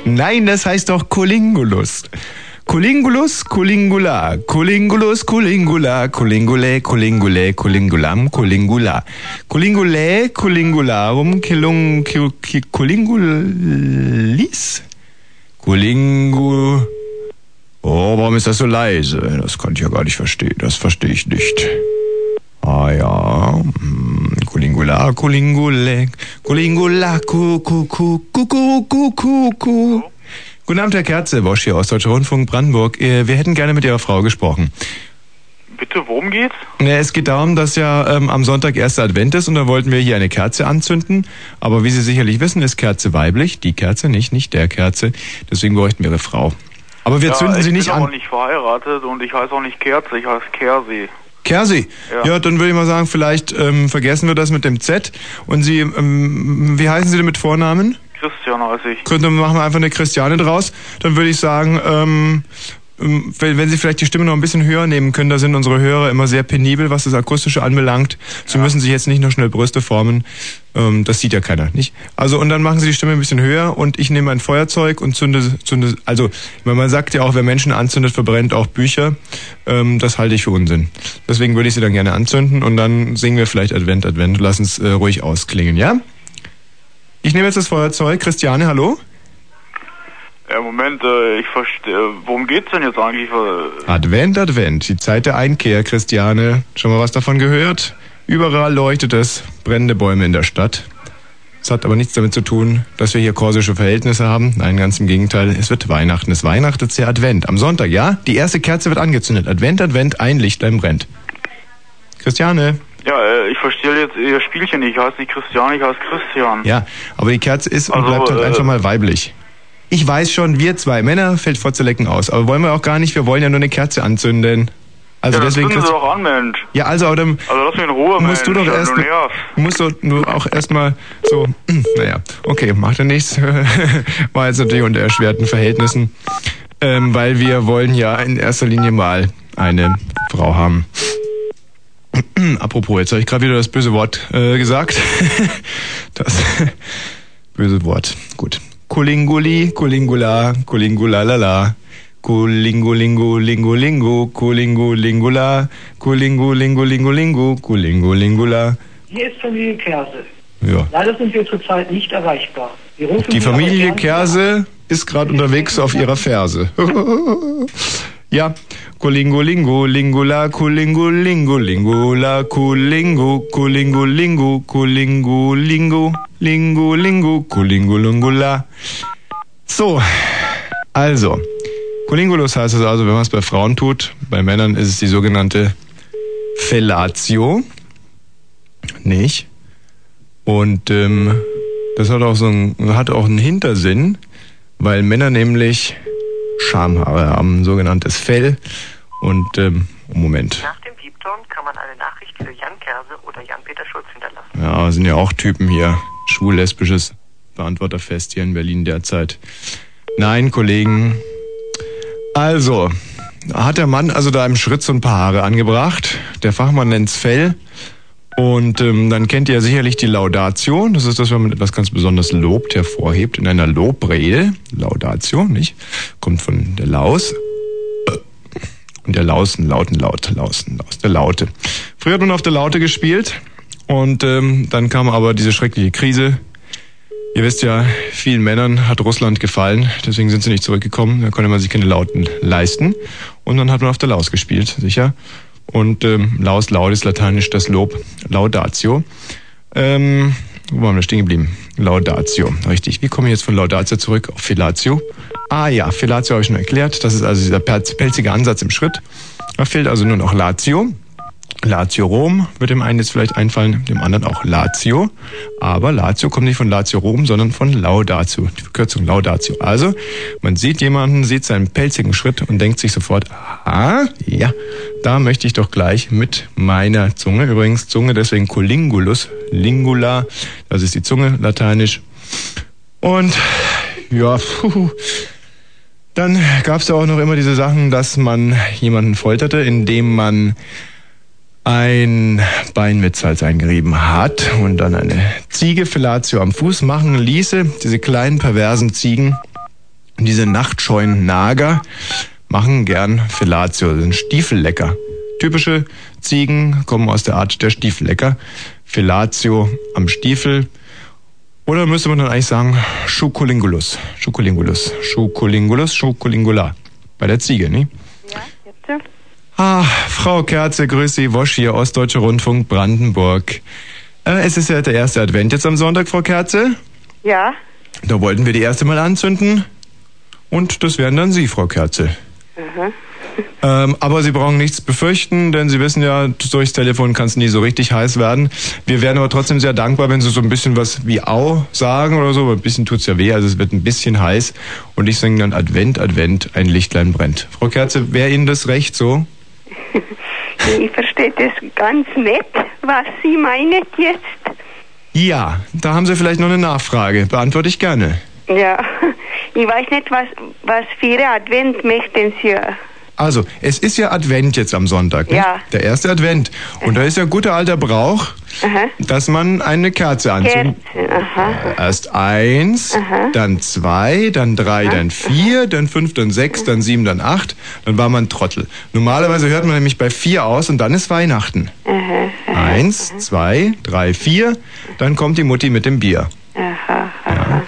Nein, das heißt doch Colingulus. Colingulus, Colingula, Colingulus, Colingula, Colingule, Colingule, Colingulam, Colingula. Colingule, Colingularum, Kilung? Colingu... Oh, warum ist das so leise? Das kann ich ja gar nicht verstehen. Das verstehe ich nicht. Ah ja. hm, Kulingula, Kulingule, Kulingula, Kukukukukukukuku. Guten Abend, Herr Kerze, Bosch hier aus Deutscher Rundfunk Brandenburg. Äh, wir hätten gerne mit Ihrer Frau gesprochen. Bitte, worum geht's? Es geht darum, dass ja ähm, am Sonntag erster Advent ist und da wollten wir hier eine Kerze anzünden. Aber wie Sie sicherlich wissen, ist Kerze weiblich, die Kerze nicht, nicht der Kerze. Deswegen bräuchten wir Ihre Frau. Aber wir ja, zünden sie nicht an. Ich bin auch nicht verheiratet und ich heiße auch nicht Kerze, ich heiße Kersee. Kersi. Ja. Ja. dann würde ich mal sagen, vielleicht ähm, vergessen wir das mit dem Z. Und Sie, ähm, wie heißen Sie denn mit Vornamen? Christian heiße ich. Gut, Dann machen wir einfach eine Christiane draus. Dann würde ich sagen, ähm, wenn wenn Sie vielleicht die Stimme noch ein bisschen höher nehmen können, da sind unsere Hörer immer sehr penibel, was das Akustische anbelangt. Sie müssen sich jetzt nicht noch schnell Brüste formen. Ähm, das sieht ja keiner, nicht? Also und dann machen Sie die Stimme ein bisschen höher und ich nehme ein Feuerzeug und zünde, zünde also man sagt ja auch, wer Menschen anzündet, verbrennt auch Bücher. Ähm, das halte ich für Unsinn. Deswegen würde ich sie dann gerne anzünden und dann singen wir vielleicht Advent, Advent. Lass uns äh, ruhig ausklingen, ja? Ich nehme jetzt das Feuerzeug. Christiane, hallo? Ja, Moment, äh, ich verstehe. Worum geht's denn jetzt eigentlich? Äh, Advent, Advent, die Zeit der Einkehr, Christiane. Schon mal was davon gehört? Überall leuchtet es, brennende Bäume in der Stadt. Es hat aber nichts damit zu tun, dass wir hier korsische Verhältnisse haben. Nein, ganz im Gegenteil. Es wird Weihnachten. Es weihnachtet der Advent. Am Sonntag, ja? Die erste Kerze wird angezündet. Advent, Advent, ein Lichtlein brennt. Christiane. ja, äh, ich verstehe jetzt Ihr Spielchen nicht. Ich heiße nicht Christian, ich heiße Christian. Ja, aber die Kerze ist und Also, bleibt halt äh, einfach mal weiblich. Ich weiß schon, wir zwei Männer fällt Fotzelecken aus. Aber wollen wir auch gar nicht. Wir wollen ja nur eine Kerze anzünden. Also ja, deswegen. Christi- doch an, Mensch. Ja, also, aber dann Also lass mich in Ruhe, musst du Mensch. doch Ja, erst, du musst du nur auch erstmal so, naja, okay, macht ja nichts. War jetzt natürlich unter erschwerten Verhältnissen, ähm, weil wir wollen ja in erster Linie mal eine Frau haben. Apropos, jetzt habe ich gerade wieder das böse Wort äh, gesagt. das böse Wort. Gut. Kulinguli, Kulingula, Kulingulalala. Kulingulingu, lingu, lingu, kulingu, lingula, kulingu, lingu, lingu, lingu, kulingu, lingula. Hier ist Familie Kerse. Ja. Leider sind wir zurzeit nicht erreichbar. Die Familie Kerse ist gerade unterwegs auf ihrer Ferse. ja. Kulingu, lingu, lingula, kulingu, lingu, lingula, kulingu, kulingu, lingu, kulingu, lingu, lingu, lingu, kulingu, lingula. So. Also. Kulingulus heißt es also, wenn man es bei Frauen tut. Bei Männern ist es die sogenannte Fellatio. Nicht? Und ähm, das hat auch so ein, hat auch einen Hintersinn, weil Männer nämlich Schamhaare haben, ein sogenanntes Fell. Und ähm, Moment. Nach dem Piepton kann man eine Nachricht für Jan Kerse oder Jan-Peter Schulz hinterlassen. Ja, sind ja auch Typen hier. Schwul-lesbisches Beantworterfest hier in Berlin derzeit. Nein, Kollegen. Also, hat der Mann also da im Schritt so ein paar Haare angebracht. Der Fachmann nennt's Fell. Und ähm, dann kennt ihr sicherlich die Laudatio. Das ist das, wenn man etwas ganz besonders lobt, hervorhebt in einer Lobrede. Laudatio, nicht? Kommt von der Laus. Und der Lausen, Lauten, Laut, Lausen, Laus, der Laute. Früher hat man auf der Laute gespielt. Und ähm, dann kam aber diese schreckliche Krise. Ihr wisst ja, vielen Männern hat Russland gefallen, deswegen sind sie nicht zurückgekommen. Da konnte man sich keine Lauten leisten. Und dann hat man auf der Laus gespielt, sicher. Und ähm, Laus, Laut ist lateinisch das Lob, Laudatio. Ähm, wo waren wir stehen geblieben? Laudatio, richtig. Wie komme ich jetzt von Laudatio zurück auf Fellatio? Ah ja, Fellatio habe ich schon erklärt. Das ist also dieser pelz- pelzige Ansatz im Schritt. Da fehlt also nur noch Latio. Latio Rom wird dem einen jetzt vielleicht einfallen, dem anderen auch Lazio. Aber Lazio kommt nicht von Lazio Rom, sondern von Laudatio, die Verkürzung Laudatio. Also, man sieht jemanden, sieht seinen pelzigen Schritt und denkt sich sofort, ah, ja, da möchte ich doch gleich mit meiner Zunge, übrigens Zunge, deswegen Colingulus, Lingula, das ist die Zunge, lateinisch. Und, ja, puh, dann gab es ja auch noch immer diese Sachen, dass man jemanden folterte, indem man ein Bein mit Salz eingerieben hat und dann eine Ziege Fellatio am Fuß machen ließe. Diese kleinen perversen Ziegen, diese nachtscheuen Nager machen gern Fellatio, sind Stiefellecker. Typische Ziegen kommen aus der Art der Stiefellecker. Fellatio am Stiefel. Oder müsste man dann eigentlich sagen Schukulingulus, Schukulingulus, Schukulingulus, Schukulingula. Bei der Ziege, ne? Ah, Frau Kerze, grüß Sie, Wosch hier, Ostdeutscher Rundfunk, Brandenburg. Äh, es ist ja der erste Advent jetzt am Sonntag, Frau Kerze. Ja. Da wollten wir die erste mal anzünden. Und das wären dann Sie, Frau Kerze. Mhm. Ähm, aber Sie brauchen nichts befürchten, denn Sie wissen ja, durchs Telefon kann es nie so richtig heiß werden. Wir wären aber trotzdem sehr dankbar, wenn Sie so ein bisschen was wie Au sagen oder so. Ein bisschen tut's ja weh, also es wird ein bisschen heiß. Und ich singe dann Advent, Advent, ein Lichtlein brennt. Frau Kerze, wäre Ihnen das recht so? Ich verstehe das ganz nett, was Sie meinen jetzt. Ja, da haben Sie vielleicht noch eine Nachfrage. Beantworte ich gerne. Ja, ich weiß nicht, was, was für Ihre Advent möchten Sie. Also, es ist ja Advent jetzt am Sonntag, nicht? Ja. Der erste Advent. Und da ist ja guter alter Brauch, Aha. dass man eine Kerze anzündet. Aha. Erst eins, Aha. dann zwei, dann drei, dann vier, dann fünf, dann sechs, dann sieben, dann acht. Dann war man Trottel. Normalerweise hört man nämlich bei vier aus und dann ist Weihnachten. Aha, Eins, zwei, drei, vier. Dann kommt die Mutti mit dem Bier. aha, aha.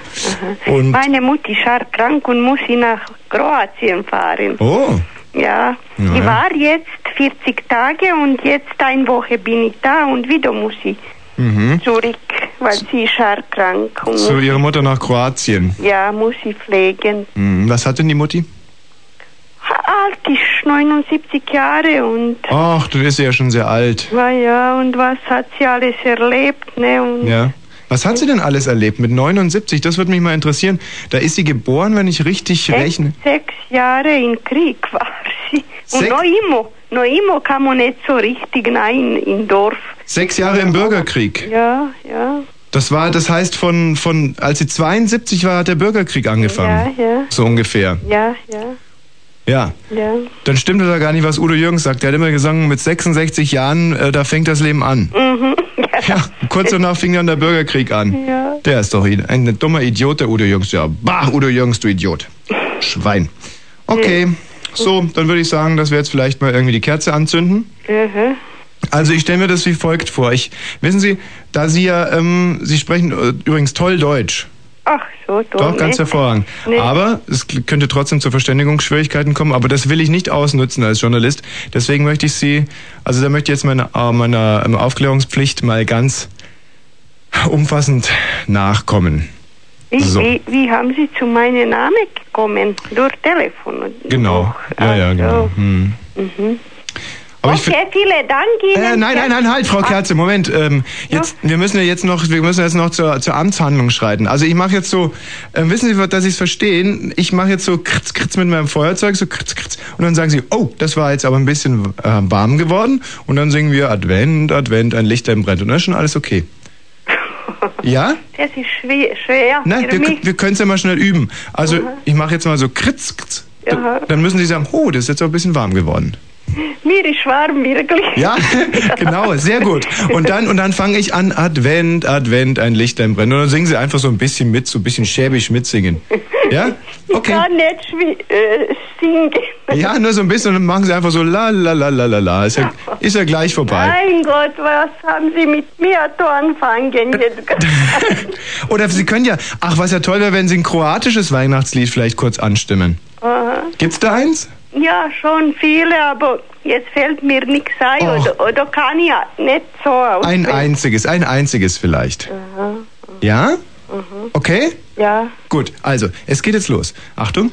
Und Meine Mutti ist krank und muss sie nach Kroatien fahren. oh, Ja, Ja. ich war jetzt 40 Tage und jetzt eine Woche bin ich da und wieder muss ich mhm. zurück, weil sie ist krank. Und zu ihrer Mutter nach Kroatien. ja, muss sie pflegen. Mhm. Was hat denn die Mutti? Alt ist 79 Jahre und Ach, du bist ja schon sehr alt. na ja, und was hat sie alles erlebt, ne? Und Ja. Was hat sie denn alles erlebt mit 79? Das würde mich mal interessieren. Da ist sie geboren, wenn ich richtig rechne. sechs Jahre im Krieg war sie. Und Sech- noch immer, noch immer kann man nicht so richtig rein im Dorf. Sechs Jahre im Bürgerkrieg. Ja, ja, Das war, das heißt, von, von, als sie 72 war, hat der Bürgerkrieg angefangen. ja, ja, So ungefähr. ja, ja, Ja. ja. Dann stimmt da gar nicht, was Udo Jürgens sagt. Der hat immer gesagt, mit 66 Jahren, äh, da fängt das Leben an. Mhm. Ja, kurz danach fing dann der Bürgerkrieg an. Ja. Der ist doch ein, ein dummer Idiot, der Udo Jürgens. Ja, bah, Udo Jürgens, du Idiot. Schwein. Okay, so, dann würde ich sagen, dass wir jetzt vielleicht mal irgendwie die Kerze anzünden. Mhm. Also ich stelle mir das wie folgt vor. Ich, wissen Sie, da Sie ja, ähm, Sie sprechen äh, übrigens toll Deutsch. Ach, so dumm. Doch, ganz ne? hervorragend. Nee. Aber es könnte trotzdem zu Verständigungsschwierigkeiten kommen, aber das will ich nicht ausnutzen als Journalist. Deswegen möchte ich Sie, also da möchte ich jetzt meine, äh, meiner ähm, Aufklärungspflicht mal ganz umfassend nachkommen. Wie, So. wie, wie haben Sie zu meinem Namen gekommen? Durch Telefon? Genau. Ja, ja, genau. Hm. Mhm. Aber okay, vielen Dank Ihnen. Äh, nein, nein, nein, halt, Frau Ah, Kerze, Moment. Ähm, jetzt, wir müssen ja jetzt noch, wir müssen jetzt noch zur, zur Amtshandlung schreiten. Also ich mache jetzt so, äh, wissen Sie, dass Sie es verstehen? Ich mache jetzt so kritz, kritz mit meinem Feuerzeug, so kritz, kritz. Und dann sagen Sie, oh, das war jetzt aber ein bisschen äh, warm geworden. Und dann singen wir Advent, Advent, ein Licht, ein brennt. Und dann ist schon alles okay. Ja? Das ist schwer. schwer Nein, wir, wir können es ja mal schnell üben. Also Aha. ich mache jetzt mal so kritz, kritz. Ja. Dann müssen Sie sagen, oh, das ist jetzt auch ein bisschen warm geworden. Mir ist warm, wirklich. Ja, genau, sehr gut. Und dann, und dann fange ich an, Advent, Advent, ein Lichtlein brennt. Und dann singen sie einfach so ein bisschen mit, so ein bisschen schäbisch mitsingen. Ja? Ich kann nicht äh, singen. Ja, nur so ein bisschen und dann machen sie einfach so la la la la la la. Ist ja, ist ja gleich vorbei. Mein Gott, was haben Sie mit mir da anfangen jetzt? Oder sie können ja, ach, was ja toll wäre, wenn sie ein kroatisches Weihnachtslied vielleicht kurz anstimmen. Aha. Gibt's da eins? Ja, schon viele, aber jetzt fällt mir nichts ein. Och. Oder, oder kann ich ja nicht so aus. Ein einziges, ein einziges vielleicht. Aha. Ja? Mhm. Okay? Ja. Gut, also, es geht jetzt los. Achtung.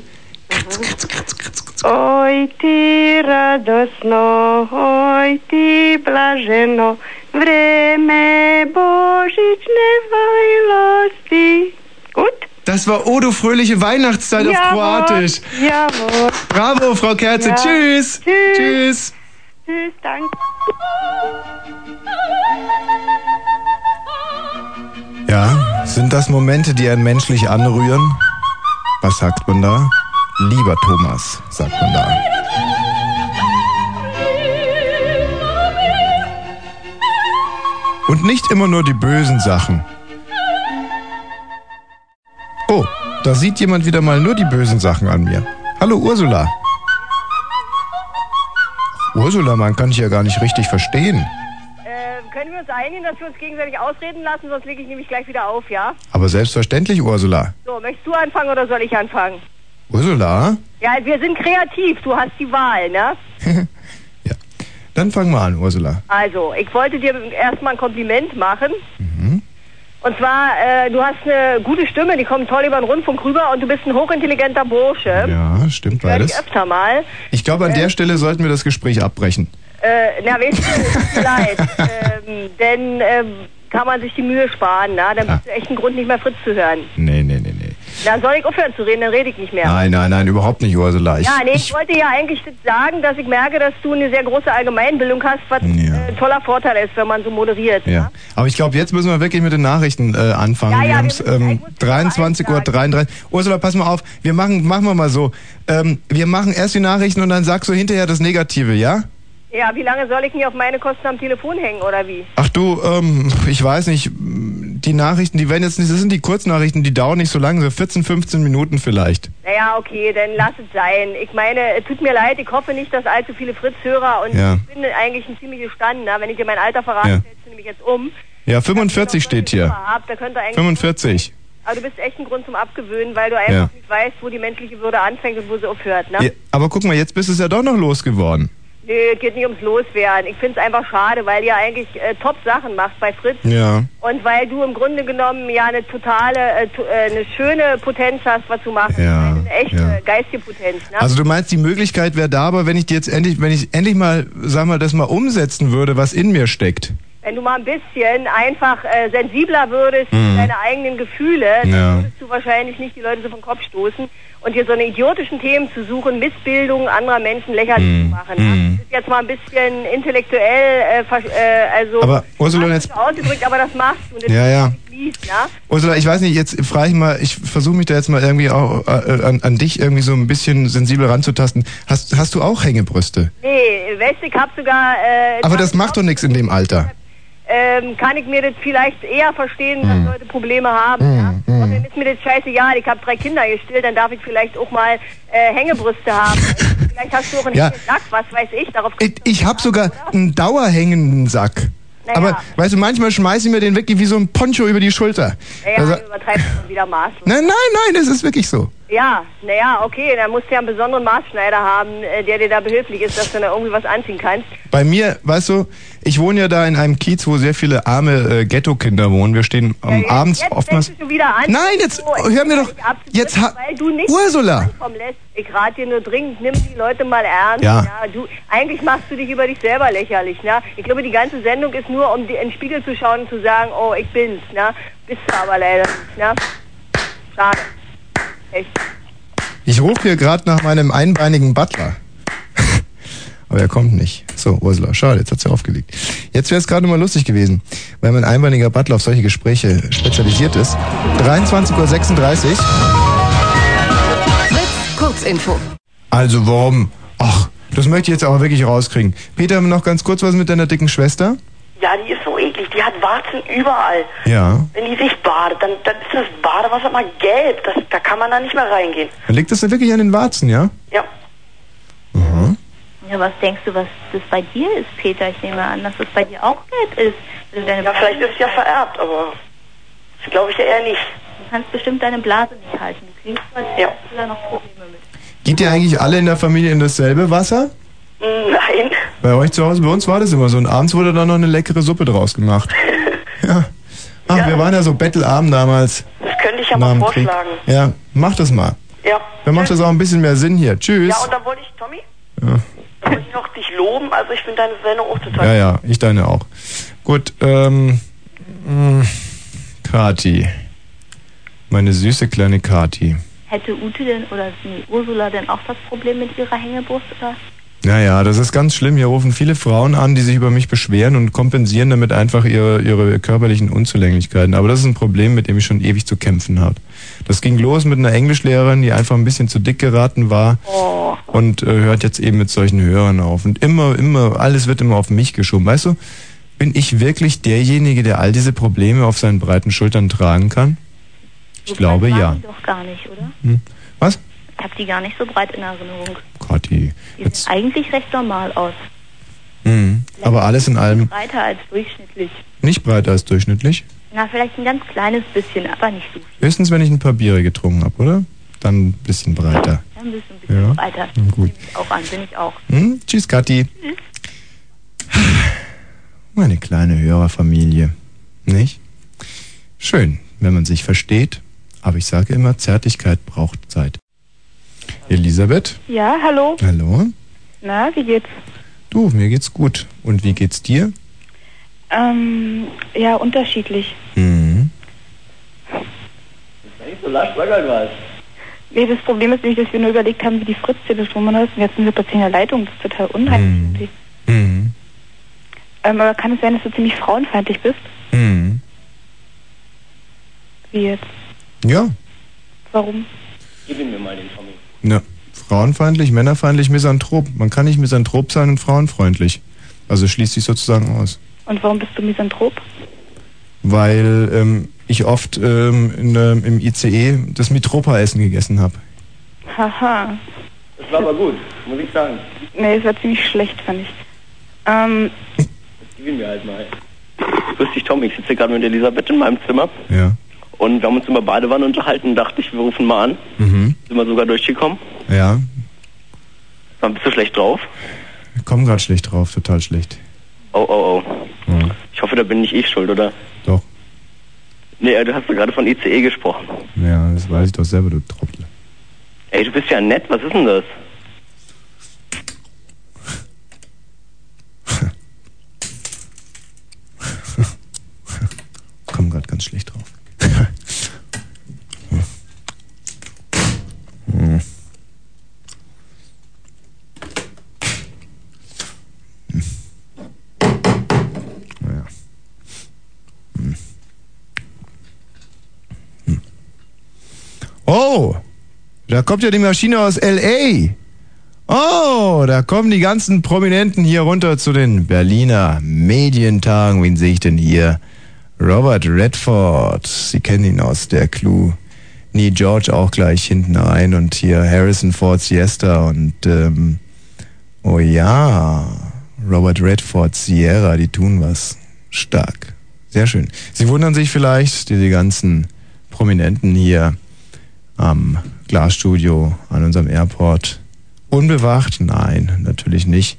Oj ti radosno, oj ti blaženo, vreme božićne vajlosti. Gut? Das war Odo fröhliche Weihnachtszeit auf Jawohl, Kroatisch. Jawohl. Bravo, Frau Kerze. Ja. Tschüss. Tschüss. Tschüss. Tschüss, danke. Ja, sind das Momente, die einen menschlich anrühren? Was sagt man da? Lieber Thomas, sagt man da. Und nicht immer nur die bösen Sachen. Oh, da sieht jemand wieder mal nur die bösen Sachen an mir. Hallo Ursula. Ursula, man kann dich ja gar nicht richtig verstehen. Äh, können wir uns einigen, dass wir uns gegenseitig ausreden lassen, sonst lege ich nämlich gleich wieder auf, ja? Aber selbstverständlich, Ursula. So, möchtest du anfangen oder soll ich anfangen? Ursula? Ja, wir sind kreativ, du hast die Wahl, ne? Dann fang mal an, Ursula. Also, ich wollte dir erstmal ein Kompliment machen. Mhm. Und zwar, äh, du hast eine gute Stimme, die kommt toll über den Rundfunk rüber und du bist ein hochintelligenter Bursche. Ja, stimmt dich beides. öfter mal. Ich glaube, an der Stelle sollten wir das Gespräch abbrechen. Äh, na, weißt du, es tut mir leid. Ähm, denn ähm, kann man sich die Mühe sparen, na? Dann bist du echt ein Grund, nicht mehr Fritz zu hören. Nee, nee, nee. Dann soll ich aufhören zu reden, dann rede ich nicht mehr. Nein, nein, nein, überhaupt nicht, Ursula. Ich, ja, nee, ich, wollte ja eigentlich sagen, dass ich merke, dass du eine sehr große Allgemeinbildung hast, was äh, toller Vorteil ist, wenn man so moderiert. ja. Aber ich glaube, jetzt müssen wir wirklich mit den Nachrichten äh, anfangen. Ja, ja, wir wir haben es ähm, 23 Uhr 33. Ursula, pass mal auf. Wir machen, machen wir mal so. Ähm, wir machen erst die Nachrichten und dann sagst du hinterher das Negative, ja? Ja, wie lange soll ich hier auf meine Kosten am Telefon hängen, oder wie? Ach du, ähm, ich weiß nicht, die Nachrichten, die werden jetzt nicht, das sind die Kurznachrichten, die dauern nicht so lange, so 14, 15 Minuten vielleicht. Naja, okay, dann lass es sein. Ich meine, es tut mir leid, ich hoffe nicht, dass allzu viele Fritz-Hörer und Ja. ich bin eigentlich ein ziemlich gestanden, wenn ich dir mein Alter verrate, Ja. stellst du nämlich jetzt um. Ja, 45 steht hier. Hab, da könnte eigentlich 45. Aber du bist echt ein Grund zum Abgewöhnen, weil du einfach Ja. nicht weißt, wo die menschliche Würde anfängt und wo sie aufhört, ne? Ja, aber guck mal, jetzt bist du es ja doch noch losgeworden. Nö, geht nicht ums Loswerden. Ich finde es einfach schade, weil ihr eigentlich äh, Top-Sachen macht bei Fritz. Ja. Und weil du im Grunde genommen ja eine totale, äh, äh, eine schöne Potenz hast, was du machst. Ja, Eine echte ja. geistige Potenz, ne? Also du meinst, die Möglichkeit wäre da, aber wenn ich jetzt endlich, wenn ich endlich mal, sag mal, das mal umsetzen würde, was in mir steckt. Wenn du mal ein bisschen einfach äh, sensibler würdest Mhm. für deine eigenen Gefühle, dann Ja. würdest du wahrscheinlich nicht die Leute so vom Kopf stoßen und dir so eine idiotischen Themen zu suchen, Missbildungen anderer Menschen lächerlich Mhm. zu machen. Ne? Das ist jetzt mal ein bisschen intellektuell, äh, äh, also Aber Ursula, jetzt, ausgedrückt, aber das machst du. Und das Ja, ja. ne? Ursula, ich weiß nicht, jetzt frage ich mal, ich versuche mich da jetzt mal irgendwie auch äh, an, an dich irgendwie so ein bisschen sensibel ranzutasten. Hast, hast du auch Hängebrüste? Nee, ich hab sogar... Äh, Aber das macht doch nichts in dem Alter. Ähm, kann ich mir das vielleicht eher verstehen, dass Hm. Leute Probleme haben. Ja? Außerdem ist mir das scheißegal. Ich habe drei Kinder gestillt, dann darf ich vielleicht auch mal äh, Hängebrüste haben. vielleicht hast du auch einen Ja. ja. Sack, was weiß ich. Darauf Ich, ich habe sogar einen dauerhängenden Sack. Naja. Aber weißt du, manchmal schmeiße ich mir den wirklich wie so ein Poncho über die Schulter. naja, Also, du übertreibst schon wieder maßlos. nein, nein, nein, das ist wirklich so. Ja, naja, okay, dann musst du ja einen besonderen Maßschneider haben, äh, der dir da behilflich ist, dass du da irgendwie was anziehen kannst. Bei mir, weißt du, ich wohne ja da in einem Kiez, wo sehr viele arme äh, Ghetto-Kinder wohnen. Wir stehen am abends jetzt oftmals. du schon wieder an. Nein, jetzt so hör mir doch. Jetzt ha weil du nicht Ursula. lässt. Ich rate dir nur dringend, nimm die Leute mal ernst. Ja. du, eigentlich machst du dich über dich selber lächerlich. Ne? Ich glaube, die ganze Sendung ist nur, um in den Spiegel zu schauen und zu sagen, oh, ich bin's. Ne? Bist du aber leider nicht. Ne? Schade. Echt. Ich rufe hier gerade nach meinem einbeinigen Butler. Aber er kommt nicht. So, Ursula, schade, jetzt hat sie aufgelegt. Jetzt wäre es gerade mal lustig gewesen, weil mein einbeiniger Butler auf solche Gespräche spezialisiert ist. 23.36 Uhr. Kurzinfo. Also warum? Ach, das möchte ich jetzt aber wirklich rauskriegen. Peter, noch ganz kurz was mit deiner dicken Schwester? Ja, die ist so eklig. Die hat Warzen überall. Ja. Wenn die sich badet, dann, dann ist das Badewasser mal gelb. Das, da kann man da nicht mehr reingehen. Dann liegt das denn wirklich an den Warzen, ja? Ja. Ja, was denkst du, was das bei dir ist, Peter? Ich nehme an, dass das bei dir auch gelb ist. deine Ja, vielleicht ist es ja vererbt, aber das glaube ich ja eher nicht. Du kannst bestimmt deine Blase nicht halten. Du als Ja. da noch Probleme mit. Geht ihr eigentlich alle in der Familie in dasselbe Wasser? Nein. Bei euch zu Hause, bei uns war das immer so. Und abends wurde dann noch eine leckere Suppe draus gemacht. ja. Ach, wir waren ja so bettelarm damals. Das könnte ich ja nach mal dem Krieg. vorschlagen. Ja, mach das mal. Ja. Dann macht das auch ein bisschen mehr Sinn hier. Tschüss. Ja, und dann wollte ich, Tommy, Ja. dann wollte ich noch dich loben. Also ich finde deine Sendung auch total Ja, ja, ich deine auch. Gut, ähm, mh, Kati. Meine süße kleine Kati. Hätte Ute denn oder nee, Ursula denn auch das Problem mit ihrer Hängebrust? Oder? Naja, das ist ganz schlimm. Hier rufen viele Frauen an, die sich über mich beschweren und kompensieren damit einfach ihre, ihre körperlichen Unzulänglichkeiten. Aber das ist ein Problem, mit dem ich schon ewig zu kämpfen habe. Das ging los mit einer Englischlehrerin, die einfach ein bisschen zu dick geraten war Oh. und äh, hört jetzt eben mit solchen Hörern auf. Und immer, immer, alles wird immer auf mich geschoben. Weißt du, bin ich wirklich derjenige, der all diese Probleme auf seinen breiten Schultern tragen kann? Ich So glaube ja. die doch gar nicht, oder? Hm. Was? Ich habe die gar nicht so breit in Erinnerung. Kathi. Sehen eigentlich recht normal aus. Hm. Aber alles in allem Breiter als durchschnittlich. nicht breiter als durchschnittlich. Na, vielleicht ein ganz kleines bisschen, aber nicht so. Höchstens, wenn ich ein paar Biere getrunken habe, oder? Dann ein bisschen breiter. Ja, ein bisschen, ein bisschen Ja. breiter. Hm, gut. Nehme ich auch an, bin ich auch. Hm? Tschüss, Kathi. Meine kleine Hörerfamilie. Nicht? Schön, wenn man sich versteht. Aber ich sage immer, Zärtlichkeit braucht Zeit. Elisabeth? Ja, hallo. Hallo? Na, wie geht's? Du, mir geht's gut. Und wie geht's dir? Ähm, ja, unterschiedlich. Mhm. Nicht so lasch, sag halt was. Nee, das Problem ist nämlich, dass wir nur überlegt haben, wie die Fritz-Telefonnummer ist und jetzt sind wir plötzlich in der Leitung. Das ist total unheimlich. irgendwie. Mhm. Ähm, aber kann es sein, dass du ziemlich frauenfeindlich bist? Mhm. Wie jetzt? Ja. Warum? Gib ihm mir mal den Tommy. Ja. Frauenfeindlich, männerfeindlich, misanthrop. Man kann nicht misanthrop sein und frauenfreundlich. Also schließt sich sozusagen aus. Und warum bist du misanthrop? Weil ähm, ich oft ähm, in, ähm, im ICE das Mitropa-Essen gegessen habe. Haha. Das war aber gut, muss ich sagen. Nee, es war ziemlich schlecht, fand ich. Ähm, Gib ihn mir halt mal. Grüß dich, Tom. Ich sitze gerade mit Elisabeth in meinem Zimmer. Ja. Und wir haben uns über Badewanne unterhalten. Dachte ich, wir rufen mal an. Mhm. Sind wir sogar durchgekommen. Ja. Dann bist du schlecht drauf. Ich komme gerade schlecht drauf, total schlecht. Oh, oh, oh. Ja. Ich hoffe, da bin nicht ich schuld, oder? Doch. Nee, äh, du hast doch gerade von ICE gesprochen. Ja, das weiß ich doch selber, du Trottel. Ey, du bist ja nett. Was ist denn das? Komm gerade ganz schlecht drauf. Oh, da kommt ja die Maschine aus LA. Oh, da kommen die ganzen Prominenten hier runter zu den Berliner Medientagen. Wen sehe ich denn hier? Robert Redford. Sie kennen ihn aus der Clue. Nee, George auch gleich hinten rein und hier Harrison Ford Siesta und ähm, oh ja, Robert Redford Sierra, die tun was. Stark. Sehr schön. Sie wundern sich vielleicht, diese ganzen Prominenten hier am Glasstudio an unserem Airport. Unbewacht? Nein, natürlich nicht.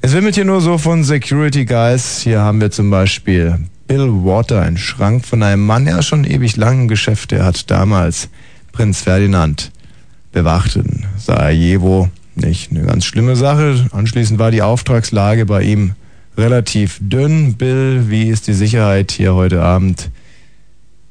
Es wimmelt hier nur so von Security Guys. Hier haben wir zum Beispiel Bill Water, ein Schrank von einem Mann, der schon ewig lang im Geschäft. Er hat damals Prinz Ferdinand bewacht in Sarajevo. Nicht eine ganz schlimme Sache. Anschließend war die Auftragslage bei ihm relativ dünn. Bill, wie ist die Sicherheit hier heute Abend?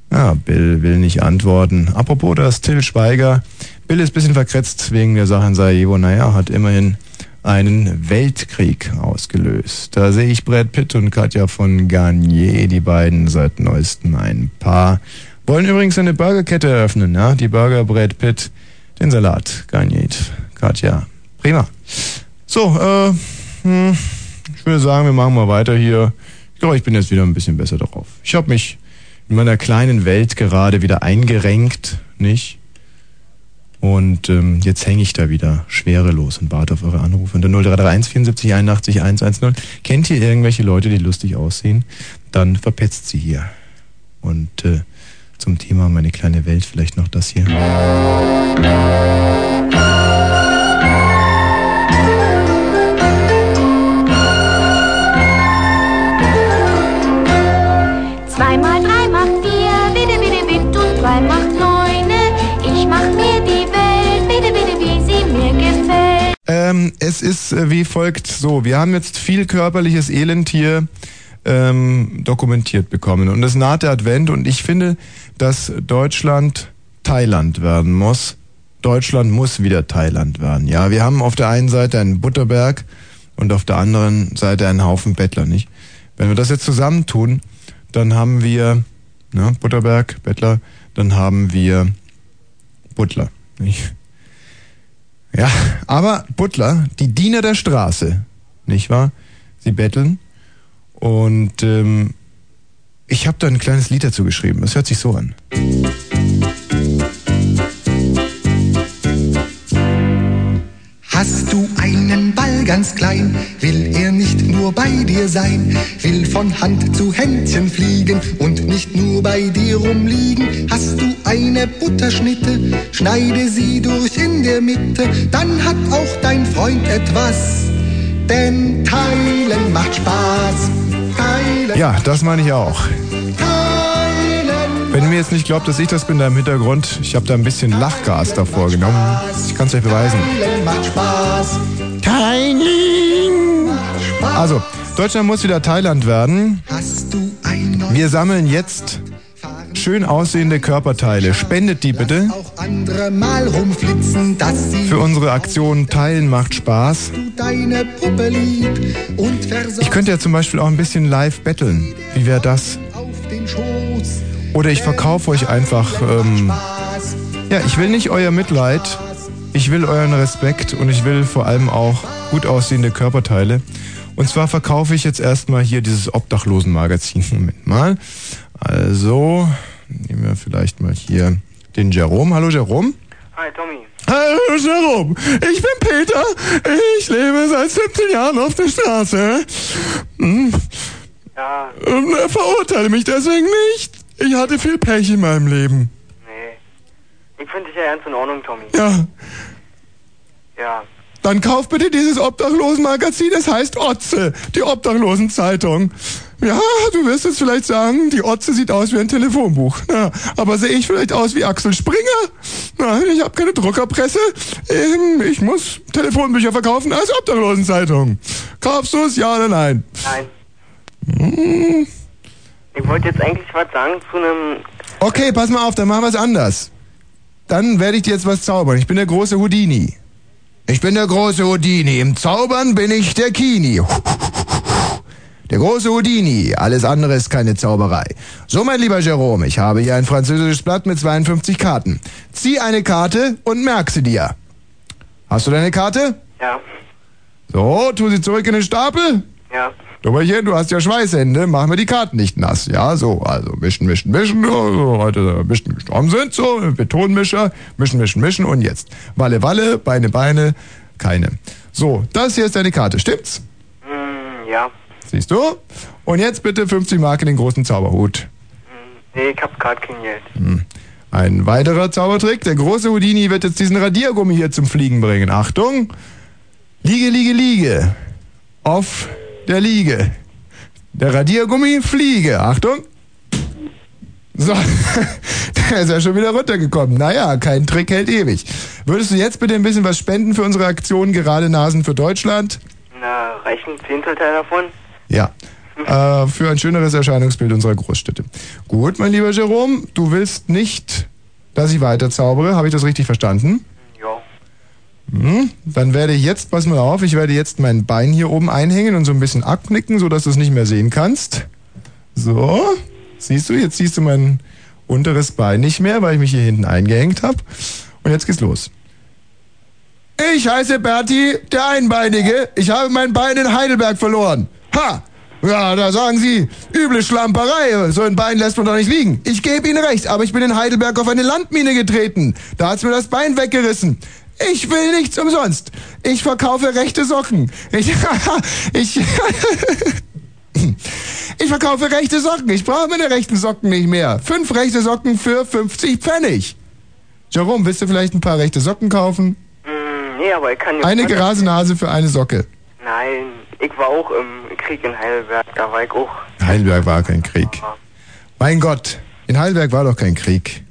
Ja, Bill will nicht antworten. Apropos das Till Schweiger. Bill ist ein bisschen verkretzt wegen der Sache in Sarajevo. Naja, hat immerhin einen Weltkrieg ausgelöst. Da sehe ich Brad Pitt und Katja von Garnier, die beiden seit neuestem ein Paar. Wollen übrigens eine Burgerkette eröffnen, ja? Die Burger Brad Pitt, den Salat Garnier, Katja. Prima. So, äh, hm, ich würde sagen, wir machen mal weiter hier. Ich glaube, ich bin jetzt wieder ein bisschen besser drauf. Ich habe mich in meiner kleinen Welt gerade wieder eingerenkt, nicht? Und ähm, jetzt hänge ich da wieder schwerelos und warte auf eure Anrufe. Unter 0331 74 81 110. Kennt ihr irgendwelche Leute, die lustig aussehen? Dann verpetzt sie hier. Und äh, zum Thema meine kleine Welt vielleicht noch das hier. Zwei es ist äh, wie folgt so. Wir haben jetzt viel körperliches Elend hier ähm, dokumentiert bekommen. Und es naht der Advent und ich finde, dass Deutschland Thailand werden muss. Deutschland muss wieder Thailand werden. Ja, wir haben auf der einen Seite einen Butterberg und auf der anderen Seite einen Haufen Bettler, nicht? Wenn wir das jetzt zusammentun, dann haben wir ne, Butterberg, Bettler, dann haben wir Butler, nicht? Ja, aber Butler, die Diener der Straße, nicht wahr? Sie betteln und ähm, ich habe da ein kleines Lied dazu geschrieben. Das hört sich so an. Hast du einen Ball ganz klein, will er nicht nur bei dir sein, will von Hand zu Händchen fliegen und nicht nur bei dir rumliegen. Hast du eine Butterschnitte, schneide sie durch in der Mitte, dann hat auch dein Freund etwas, denn teilen macht Spaß. Teilen Ja, das meine ich auch. Teilen jetzt nicht glaubt, dass ich das bin da im Hintergrund, ich habe da ein bisschen Lachgas davor genommen. Ich kann es euch beweisen. Also, Deutschland muss wieder Thailand werden. Wir sammeln jetzt schön aussehende Körperteile. Spendet die bitte für unsere Aktion Teilen macht Spaß. Ich könnte ja zum Beispiel auch ein bisschen live betteln. Wie wäre das? Oder ich verkaufe euch einfach. Ähm, ja, ich will nicht euer Mitleid. Ich will euren Respekt und ich will vor allem auch gut aussehende Körperteile. Und zwar verkaufe ich jetzt erstmal hier dieses Obdachlosenmagazin. Moment mal. Also, nehmen wir vielleicht mal hier den Jerome. Hallo Jerome. Hi, Tommy. Hallo Jerome, ich bin Peter. Ich lebe seit 17 Jahren auf der Straße. Hm. Ja, Ähm, Verurteile mich deswegen nicht. Ich hatte viel Pech in meinem Leben. nee. Ich finde dich ja ganz in Ordnung, Tommy. Ja, Ja. dann kauf bitte dieses Obdachlosenmagazin. Es heißt Otze, die Obdachlosenzeitung. Ja, du wirst jetzt vielleicht sagen, die Otze sieht aus wie ein Telefonbuch. Ja, aber sehe ich vielleicht aus wie Axel Springer? Nein, ich habe keine Druckerpresse. Ähm, Ich muss Telefonbücher verkaufen als Obdachlosenzeitung. Kaufst du es, ja oder nein? Nein. Hm. Ich wollte jetzt eigentlich was sagen zu einem. Okay, pass mal auf, dann machen wir es anders. Dann werde ich dir jetzt was zaubern. Ich bin der große Houdini. Ich bin der große Houdini. Im Zaubern bin ich der Kini. Der große Houdini. Alles andere ist keine Zauberei. So, mein lieber Jerome, ich habe hier ein französisches Blatt mit 52 Karten. Zieh eine Karte und merk sie dir. Hast du deine Karte? Ja. So, tu sie zurück in den Stapel. Ja. Dummerchen, du hast ja Schweißhände, machen wir die Karten nicht nass. Ja, so, also mischen, mischen, mischen, so, heute mischen gestorben sind, so, Betonmischer, mischen, mischen, mischen und jetzt. Walle, Walle, Beine, Beine, keine. So, das hier ist deine Karte, stimmt's? Hm, ja. Siehst du? Und jetzt bitte 50 Mark in den großen Zauberhut. Nee, ich hab grad kein Geld. Hm. Ein weiterer Zaubertrick, der große Houdini wird jetzt diesen Radiergummi hier zum Fliegen bringen. Achtung! Liege, liege, liege. Auf der Liege. Der Radiergummi, fliege. Achtung! So, der ist ja schon wieder runtergekommen. Naja, kein Trick hält ewig. Würdest du jetzt bitte ein bisschen was spenden für unsere Aktion Gerade Nasen für Deutschland? Na, reicht ein Zehntelteil davon? Ja. Äh, für ein schöneres Erscheinungsbild unserer Großstädte. Gut, mein lieber Jerome, du willst nicht, dass ich weiter zaubere. Habe ich das richtig verstanden? Hm, dann werde ich jetzt, pass mal auf, ich werde jetzt mein Bein hier oben einhängen und so ein bisschen abknicken, sodass du es nicht mehr sehen kannst. So, siehst du, jetzt siehst du mein unteres Bein nicht mehr, weil ich mich hier hinten eingehängt habe. Und jetzt geht's los. Ich heiße Berti, der Einbeinige. Ich habe mein Bein in Heidelberg verloren. Ha! Ja, da sagen Sie, üble Schlamperei. So ein Bein lässt man doch nicht liegen. Ich gebe Ihnen recht, aber ich bin in Heidelberg auf eine Landmine getreten. Da hat's mir das Bein weggerissen. Ich will nichts umsonst. Ich verkaufe rechte Socken. Ich, ich, ich verkaufe rechte Socken. Ich brauche meine rechten Socken nicht mehr. Fünf rechte Socken für 50 Pfennig. Jerome, willst du vielleicht ein paar rechte Socken kaufen? Hm, nee, aber ich kann ja. Eine Grasenase für eine Socke. Nein, ich war auch im Krieg in Heidelberg, da war ich auch. Heidelberg war kein Krieg. Mein Gott, in Heidelberg war doch kein Krieg.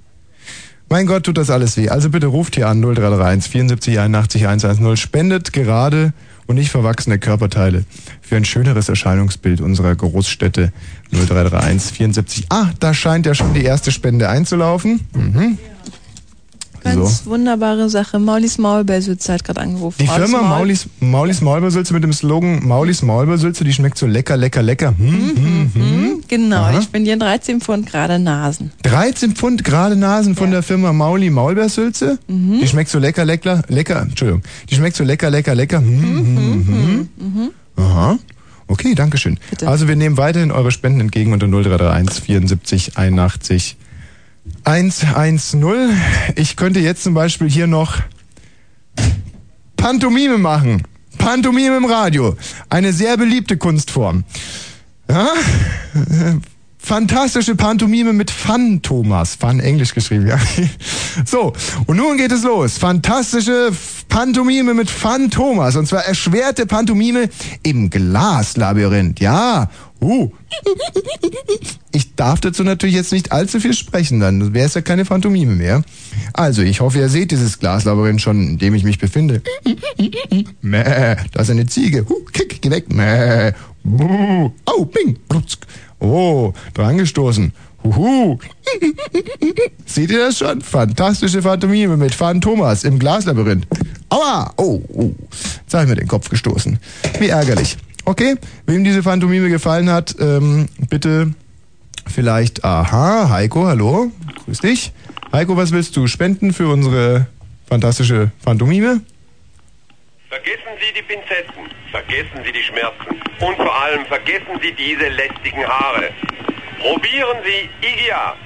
Mein Gott, tut das alles weh. Also bitte ruft hier an 0331 74 81 110. Spendet gerade und nicht verwachsene Körperteile für ein schöneres Erscheinungsbild unserer Großstädte 0331 74. Ah, da scheint ja schon die erste Spende einzulaufen. Mhm. Ganz So. wunderbare Sache. Maulis Maulbeersütze hat gerade angerufen. Die Firma Maul- Maulis, Maulis Maulbeersülze mit dem Slogan Maulis Maulbeersülze, die schmeckt so lecker, lecker, lecker. Hm, hm, hm. Hm, Genau, Aha. ich spendiere 13 Pfund gerade Nasen. 13 Pfund gerade Nasen von der Firma Mauli Maulbeersülze. Mhm. Die schmeckt so lecker, lecker, lecker. Entschuldigung. Die schmeckt so lecker, lecker, lecker. Hm, hm, hm. Mhm. Aha. Okay, danke schön. Also wir nehmen weiterhin eure Spenden entgegen unter 0331 74 81 110. Ich könnte jetzt zum Beispiel hier noch Pantomime machen. Pantomime im Radio. Eine sehr beliebte Kunstform. Ja? Fantastische Pantomime mit Fun, Thomas. Fun, Englisch geschrieben, ja. So, und nun geht es los. Fantastische Pantomime mit Fun, Thomas. Und zwar erschwerte Pantomime im Glaslabyrinth. Ja. Uh. ich darf dazu natürlich jetzt nicht allzu viel sprechen, dann wäre es ja keine Phantomime mehr. Also, ich hoffe, ihr seht dieses Glaslabyrinth schon, in dem ich mich befinde. Mäh, da ist eine Ziege. Huh, kick, geh weg. Mäh. Buh. Oh, ping. Brutzk. Oh, drangestoßen. Huhu. Seht ihr das schon? Fantastische Phantomime mit Fan Thomas im Glaslabyrinth. Aua! Oh, oh. Jetzt habe ich mir den Kopf gestoßen. Wie ärgerlich. Okay, wem diese Phantomime gefallen hat, ähm, bitte vielleicht, aha, Heiko, hallo, grüß dich. Heiko, was willst du spenden für unsere fantastische Phantomime? Vergessen Sie die Pinzetten, vergessen Sie die Schmerzen und vor allem vergessen Sie diese lästigen Haare. Probieren Sie IGIA,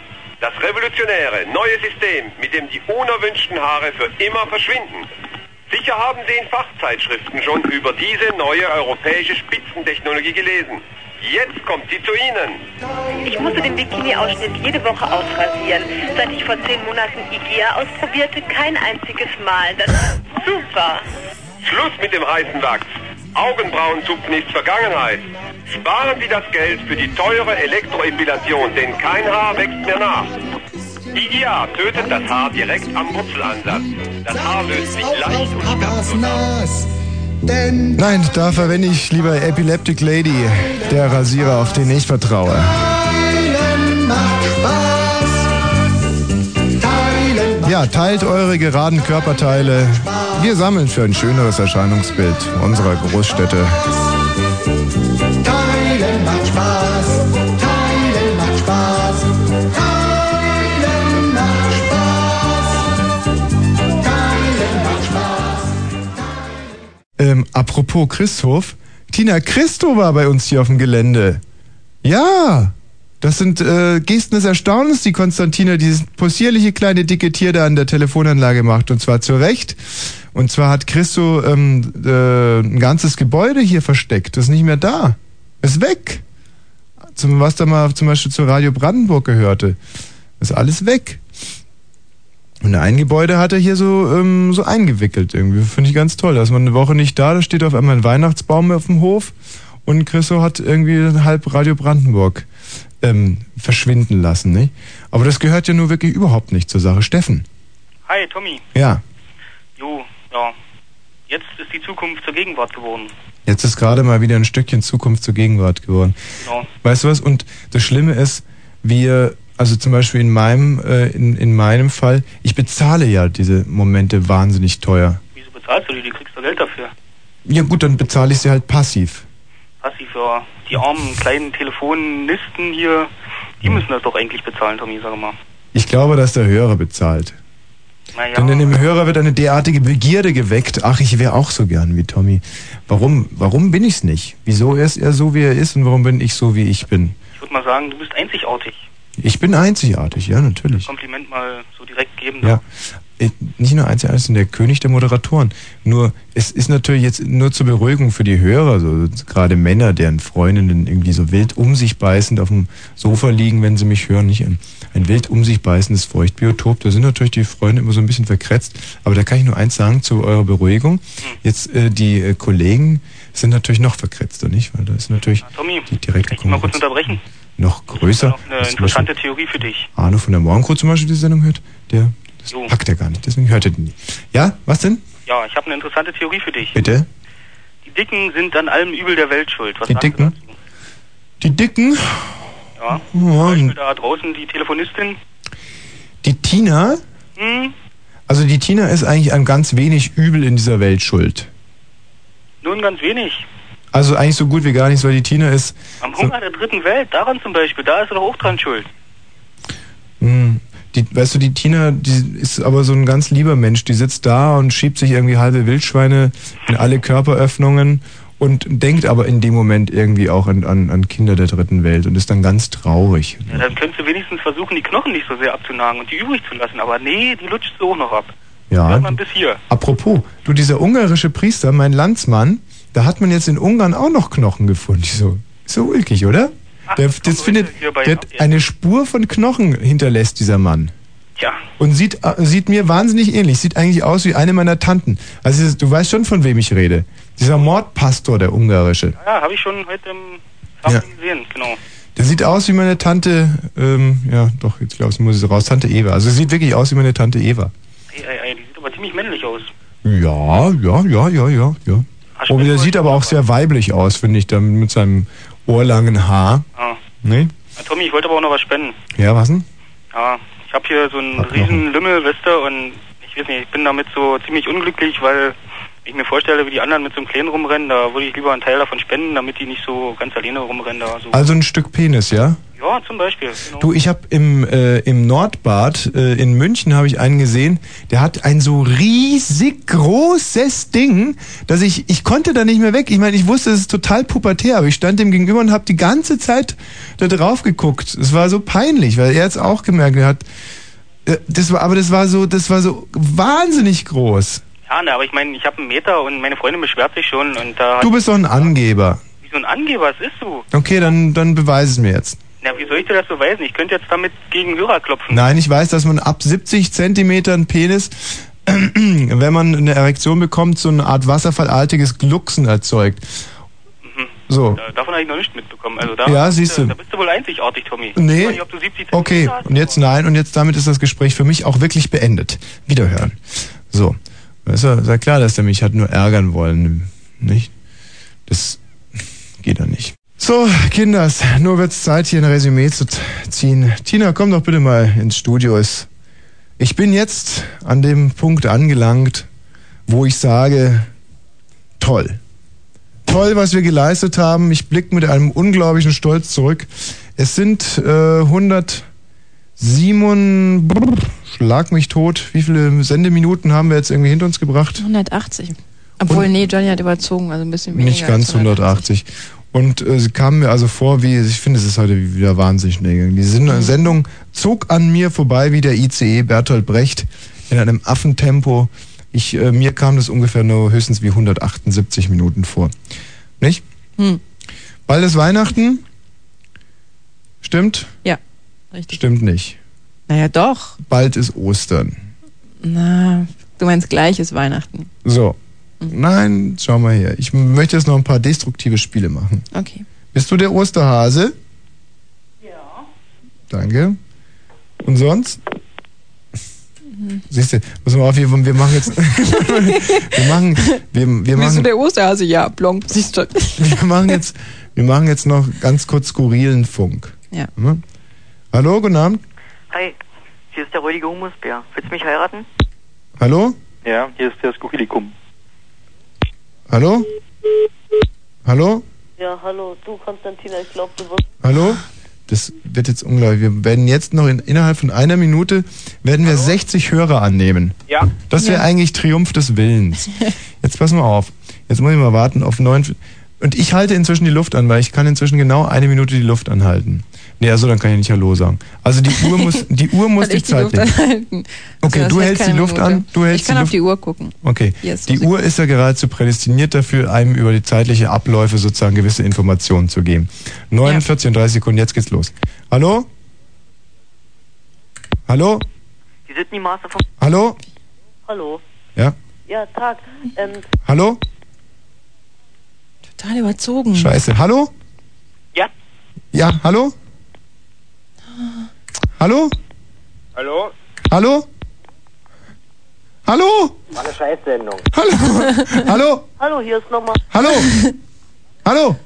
das revolutionäre neue System, mit dem die unerwünschten Haare für immer verschwinden. Sicher haben Sie in Fachzeitschriften schon über diese neue europäische Spitzentechnologie gelesen. Jetzt kommt sie zu Ihnen. Ich musste den Bikini-Ausschnitt jede Woche ausrasieren. Seit ich vor zehn Monaten IGEA ausprobierte, kein einziges Mal. Das ist super. Schluss mit dem heißen Wachs. Augenbrauenzupfen ist Vergangenheit. Sparen Sie das Geld für die teure Elektroepilation, denn kein Haar wächst mehr nach. IGA tötet das Haar direkt am Wurzelansatz. Das Haar löst sich leicht und schmerzlos auf. Nein, da verwende ich lieber Epileptic Lady, der Rasierer, auf den ich vertraue. Ja, teilt eure geraden Körperteile. Wir sammeln für ein schöneres Erscheinungsbild unserer Großstädte. Teilen macht Spaß. Ähm, apropos Christhof, Tina Christo war bei uns hier auf dem Gelände. Ja, das sind äh, Gesten des Erstaunens, die Konstantina dieses possierliche kleine dicke Tier da an der Telefonanlage macht. Und zwar zu Recht. Und zwar hat Christo ähm, äh, ein ganzes Gebäude hier versteckt. Das ist nicht mehr da. Ist weg. Zum, was da mal zum Beispiel zu Radio Brandenburg gehörte. Ist alles weg. Und ein Gebäude hat er hier so, ähm, so eingewickelt irgendwie. Finde ich ganz toll. Da ist man eine Woche nicht da, da steht auf einmal ein Weihnachtsbaum auf dem Hof und Christo hat irgendwie halb Radio Brandenburg ähm, verschwinden lassen. Nicht? Aber das gehört ja nur wirklich überhaupt nicht zur Sache. Steffen. Hi, Tommy. Ja, Jo, ja. Jetzt ist die Zukunft zur Gegenwart geworden. jetzt ist gerade mal wieder ein Stückchen Zukunft zur Gegenwart geworden. Genau. Weißt du was? Und das Schlimme ist, wir, also zum Beispiel in meinem, äh, in, in meinem Fall, ich bezahle ja diese Momente wahnsinnig teuer. Wieso bezahlst du die? Die kriegst du Geld dafür. Ja gut, dann bezahle ich sie halt passiv. Passiv, ja. Die armen kleinen Telefonisten hier, die müssen das doch eigentlich bezahlen, Tommy, sag mal. Ich glaube, dass der Hörer bezahlt. Naja, Denn in dem Hörer wird eine derartige Begierde geweckt. Ach, ich wäre auch so gern wie Tommy. Warum, warum bin ich's nicht? Wieso ist er so, wie er ist und warum bin ich so, wie ich bin? ich würde mal sagen, du bist einzigartig. Ich bin einzigartig, ja, natürlich. Kompliment mal so direkt geben. Ja. Äh, Nicht nur einzigartig, sondern der König der Moderatoren. Nur, es ist natürlich jetzt nur zur Beruhigung für die Hörer, so gerade Männer, deren Freundinnen irgendwie so wild um sich beißend auf dem Sofa liegen, wenn sie mich hören, nicht ein, ein wild um sich beißendes Feuchtbiotop. Da sind natürlich die Freunde immer so ein bisschen verkretzt. Aber da kann ich nur eins sagen zu eurer Beruhigung. Jetzt, äh, die äh, Kollegen sind natürlich noch verkretzter, nicht? Weil da ist natürlich Tommy, die direkte kann ich mal kurz unterbrechen? Noch größer. Noch eine zum Beispiel interessante Theorie für dich. Arno von der Morgencrew zum Beispiel die Sendung hört, der das packt er gar nicht, deswegen hört er die nicht. Ja, was denn? Ja, ich habe eine interessante Theorie für dich. Bitte? Die Dicken sind an allem Übel der Welt schuld. Was Die Dicken? Die Dicken? Ja. Ja, Zum Beispiel da draußen die Telefonistin. die Tina? Hm, Also die Tina ist eigentlich an ganz wenig Übel in dieser Welt schuld. nun ganz wenig. Also eigentlich so gut wie gar nichts, weil die Tina ist. Am Hunger der dritten Welt, daran zum Beispiel, da ist er doch auch dran schuld. Mh, die, weißt du, die Tina, die ist aber so ein ganz lieber Mensch. Die sitzt da und schiebt sich irgendwie halbe Wildschweine in alle Körperöffnungen und denkt aber in dem Moment irgendwie auch an, an, an Kinder der dritten Welt und ist dann ganz traurig. Ja, dann könntest du wenigstens versuchen, die Knochen nicht so sehr abzunagen und die übrig zu lassen. Aber nee, die lutscht so auch noch ab. Ja. Hört man bis hier. Apropos, du, dieser ungarische Priester, mein Landsmann, da hat man jetzt in Ungarn auch noch Knochen gefunden. So, so ulkig, oder? Der, das findet, der eine Spur von Knochen hinterlässt, dieser Mann. Tja. Und sieht, äh, sieht mir wahnsinnig ähnlich. Sieht eigentlich aus wie eine meiner Tanten. Also du weißt schon, von wem ich rede. Dieser Mordpastor, der ungarische. Ja, habe ich schon heute im Ja. gesehen, genau. Der sieht aus wie meine Tante, ähm, ja, doch, jetzt glaube ich, muss ich raus, Tante Eva. Also sieht wirklich aus wie meine Tante Eva. Ey, ey, ey, die sieht aber ziemlich männlich aus. Ja, ja, ja, ja, ja, ja. Oh, der sieht aber auch sehr weiblich aus, finde ich, dann mit seinem ohrlangen Haar. Ah. Ne? Ja, Tommy, ich wollte aber auch noch was spenden. Ja, was denn? Ja, ich habe hier so einen riesen Lümmel, weißt du, und ich weiß nicht, ich bin damit so ziemlich unglücklich, weil ich mir vorstelle, wie die anderen mit so einem Kleinen rumrennen, da würde ich lieber einen Teil davon spenden, damit die nicht so ganz alleine rumrennen da. So. Also ein Stück Penis, ja? Ja, zum Beispiel. Genau. Du, ich habe im, äh, im Nordbad äh, in München habe ich einen gesehen, der hat ein so riesig großes Ding, dass ich, ich konnte da nicht mehr weg. Ich meine, ich wusste, es ist total pubertär, aber ich stand dem gegenüber und habe die ganze Zeit da drauf geguckt. Es war so peinlich, weil er jetzt auch gemerkt hat, äh, das war, aber das war so, das war so wahnsinnig groß. Ja, ne, aber ich meine, ich habe einen Meter und meine Freundin beschwert sich schon und da Du bist doch ein Angeber. wie so ein Angeber, was ist du? Okay, dann, dann beweise es mir jetzt. Na, wie soll ich dir das beweisen? Ich könnte jetzt damit gegen Hörer klopfen. Nein, ich weiß, dass man ab 70 Zentimetern Penis, wenn man eine Erektion bekommt, so eine Art wasserfallartiges Glucksen erzeugt. So. Da, davon habe ich noch nicht mitbekommen. Also da, Ja, bist siehst du. Da bist du wohl einzigartig, Tommy. Nee. Nicht, ob du 70 Okay, hast. und jetzt nein, und jetzt damit ist das Gespräch für mich auch wirklich beendet. Wiederhören. So. Ja, ist ja klar, dass der mich hat nur ärgern wollen, nicht? Das geht ja nicht. So, Kinders, nur wird's Zeit, hier ein Resümee zu ziehen. Tina, komm doch bitte mal ins Studio. Ich bin jetzt an dem Punkt angelangt, wo ich sage, toll. Toll, was wir geleistet haben. Ich blicke mit einem unglaublichen Stolz zurück. Es sind äh, 107, brr, schlag mich tot. Wie viele Sendeminuten haben wir jetzt irgendwie hinter uns gebracht? 180. Obwohl, nee, Johnny hat überzogen, also ein bisschen weniger. Nicht ganz als 180. Und äh, sie kam mir also vor, wie, ich finde, es ist heute wieder wahnsinnig schnell. Die Sen Sendung zog an mir vorbei wie der ICE Bertolt Brecht in einem Affentempo. Ich, äh, mir kam das ungefähr nur höchstens wie 178 Minuten vor. Nicht? Hm. Bald ist Weihnachten. Stimmt? Ja, richtig. Stimmt nicht. Naja, doch. Bald ist Ostern. Na, du meinst gleich ist Weihnachten. So. Nein, schau mal her. Ich möchte jetzt noch ein paar destruktive Spiele machen. Okay. Bist du der Osterhase? Ja. Danke. Und sonst? Siehst du, pass mal auf, wir, wir machen jetzt. wir machen. Wir, wir Bist du machen. der Osterhase? Ja, plomp, siehst du. Wir machen jetzt. Wir machen jetzt noch ganz kurz skurrilen Funk. Ja. Hm? Hallo, guten Abend. Hi, hier ist der räudige Humusbär. Willst du mich heiraten? Hallo? Ja, hier ist der Skurrilikum. Hallo? Hallo? Ja, hallo, du Konstantina, ich glaube, du wirst. Hallo? Das wird jetzt unglaublich. Wir werden jetzt noch in, innerhalb von einer Minute werden wir 60 Hörer annehmen. Ja. Das wäre Ja. eigentlich Triumph des Willens. Jetzt pass mal auf. Jetzt muss ich mal warten auf neun. Und ich halte inzwischen die Luft an, weil ich kann inzwischen genau eine Minute die Luft anhalten. Nee, also dann kann ich nicht Hallo sagen. Also die Uhr muss, die Uhr muss die die Zeit Luft nehmen. anhalten. Okay, Also, du hält hältst die Luft Minute. an. Du hältst ich kann die auf Luft die Uhr gucken. Okay. Ist Die. Uhr ist ja geradezu prädestiniert dafür, einem über die zeitliche Abläufe sozusagen gewisse Informationen zu geben. 49 und 30 Sekunden, jetzt geht's los. Hallo? Hallo? Die Sydney Master von... Hallo? Hallo. Ja? Ja, Tag. Ähm, Hallo? Total überzogen. Scheiße. Hallo? Ja. Ja, hallo? Hallo? Hallo? Hallo? Hallo? War eine Scheißsendung. Hallo? Hallo? hallo, hier ist nochmal. Hallo? Hallo?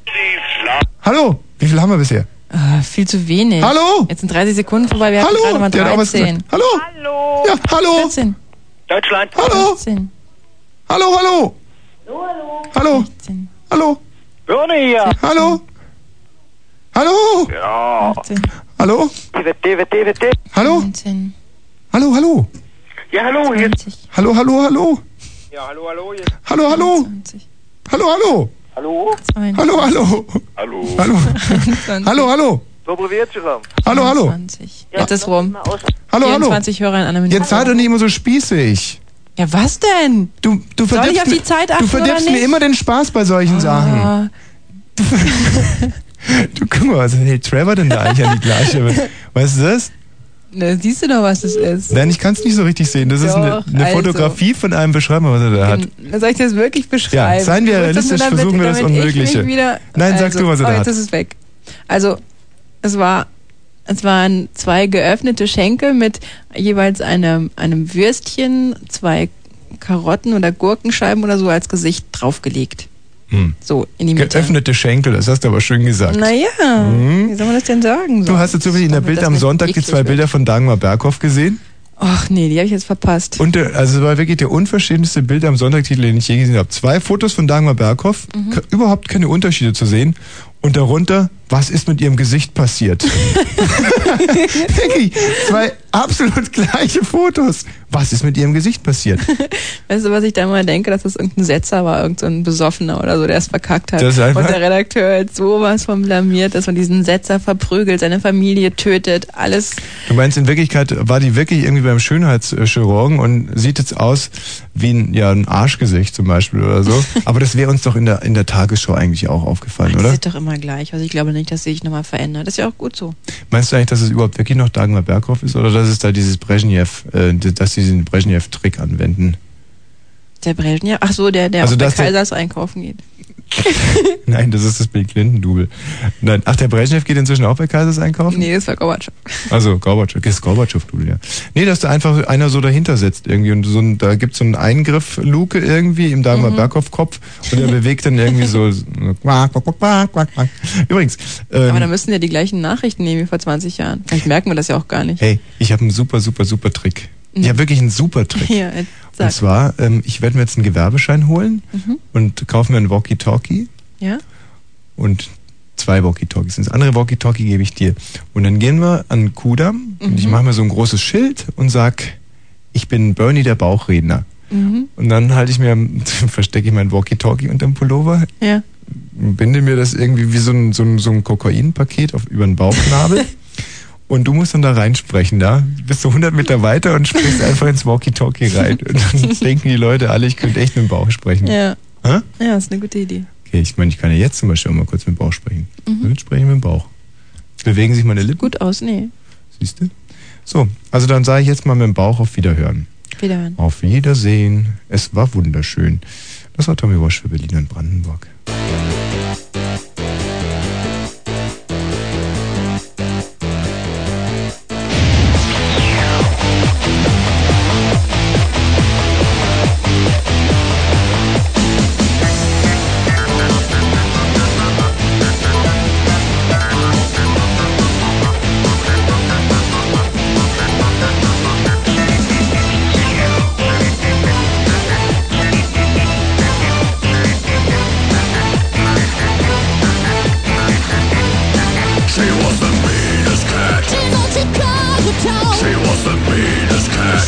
Hallo? Wie viel haben wir bisher? Ah, viel zu wenig. Hallo? Jetzt sind 30 Sekunden vorbei, wir hatten Hallo? gerade mal Der hat auch was 13. gesagt. Hallo? Hallo? Ja, hallo? 14. Deutschland. Hallo? 14. Hallo, hallo? Hallo? Hallo? Birne hier. Hallo? Hallo? Ja. Hallo? Hallo? 19. Hallo, hallo? Ja, hallo, hier. Hallo, hallo, hallo? Ja, hallo, hallo. Hier. Hallo, hallo? Hallo, hallo? Hallo? Hallo, hallo? Hallo. Hallo? Hallo, hallo? Dobro wieczorem. Hallo, hallo? 20. Jetzt ist rum. Hallo, hallo? 24 Hörer in einer Minute. Jetzt sei doch nicht immer so spießig. Ja, was denn? Du, du Soll ich verdirbst auf die mir- Zeit Du achten verdirbst oder mir nicht? immer den Spaß bei solchen Sachen. Ah, Du guck mal, was hält Trevor denn da eigentlich an die Glasche? Weißt du das? ne, siehst du doch, was das ist. Nein, ich kann es nicht so richtig sehen. Das ist eine, Doch, eine also. Fotografie von einem Beschreiber, was er da hat. Soll ich das wirklich beschreiben? Ja, seien wir doch realistisch, damit- versuchen wir das Unmögliche. Wieder, Nein, sag also, du, was er oh, da jetzt hat. ist es weg. Also, es war, es waren zwei geöffnete Schenkel mit jeweils einem, einem Würstchen, zwei Karotten oder Gurkenscheiben oder so als Gesicht draufgelegt. Hm. So, in die Mitte. Geöffnete Schenkel, das hast du aber schön gesagt. Naja, Mhm. wie soll man das denn sagen? So? Du hast jetzt zufällig in der Bild am Sonntag die zwei wird. Bilder von Dagmar Berghoff gesehen. Ach nee, die habe ich jetzt verpasst. Und der, also es war wirklich der unverschämteste Bild am Sonntagtitel, den ich je gesehen habe. Zwei Fotos von Dagmar Berghoff, Mhm. überhaupt keine Unterschiede zu sehen. Und darunter, was ist mit ihrem Gesicht passiert? wirklich, zwei absolut gleiche Fotos. Was ist mit ihrem Gesicht passiert? Weißt du, was ich da mal denke, dass das irgendein Setzer war, irgendein so ein Besoffener oder so, der es verkackt hat. Das einfach- Und der Redakteur hat sowas von blamiert, dass man diesen Setzer verprügelt, seine Familie tötet, alles. Du meinst, in Wirklichkeit war die wirklich irgendwie beim Schönheitschirurgen und sieht jetzt aus wie ein, ja, ein Arschgesicht zum Beispiel oder so. Aber das wäre uns doch in der, in der Tagesschau eigentlich auch aufgefallen, Das oder? ist doch immer gleich. Also ich glaube nicht, dass sie sich nochmal verändert. Das ist ja auch gut so. Meinst du eigentlich, dass es überhaupt wirklich noch Dagmar Berghoff ist oder dass es da dieses Brezhnev, äh, dass sie diesen Brezhnev-Trick anwenden? Der Brezhnev, ach so, der, der Also dass der- Kaisers einkaufen geht. Nein, das ist das Bill Clinton-Double. Nein, ach, der Brezhnev geht inzwischen auch bei Kaisers einkaufen? Nee, das war Gorbatschow. Also Gorbatschow, das ist Gorbatschow-Double, ja. Nee, dass da einfach einer so dahinter sitzt irgendwie und so ein, da gibt's so einen Eingriff-Luke irgendwie im Dagmar Mhm. Berghoff-Kopf und er bewegt dann irgendwie so quack, quack, quack, quack, quack, quack. Übrigens, ähm, Aber da müssten ja die gleichen Nachrichten nehmen wie vor 20 Jahren. Vielleicht merken wir das ja auch gar nicht. hey, ich habe einen super, super, super Trick. Ich Mhm. habe wirklich einen super Trick. Ja, Und zwar, ähm, ich werde mir jetzt einen Gewerbeschein holen Mhm. und kaufe mir einen Walkie-Talkie Ja? und zwei Walkie-Talkies. Das andere Walkie-Talkie gebe ich dir. Und dann gehen wir an den Kudamm und ich Mhm. mache mir so ein großes Schild und sag, ich bin Bernie der Bauchredner. Mhm. Und dann halte ich mir, verstecke ich mein Walkie-Talkie unterm Pullover, Ja. binde mir das irgendwie wie so ein, so ein, so ein Kokainpaket auf, über den Bauchnabel. Und du musst dann da reinsprechen, da bist du 100 Meter weiter und sprichst einfach ins Walkie-Talkie rein. Und dann denken die Leute alle, ich könnte echt mit dem Bauch sprechen. Ja. Hä? Ja, ist eine gute Idee. Okay, ich meine, ich kann ja jetzt zum Beispiel auch mal kurz mit dem Bauch sprechen. Mhm. Jetzt spreche ich mit dem Bauch. Bewegen sich meine Lippen? Gut aus, nee. Siehst du? So, also dann sage ich jetzt mal mit dem Bauch auf Wiederhören. Wiederhören. Auf Wiedersehen. Es war wunderschön. Das war Tommy Walsh für Berlin und Brandenburg.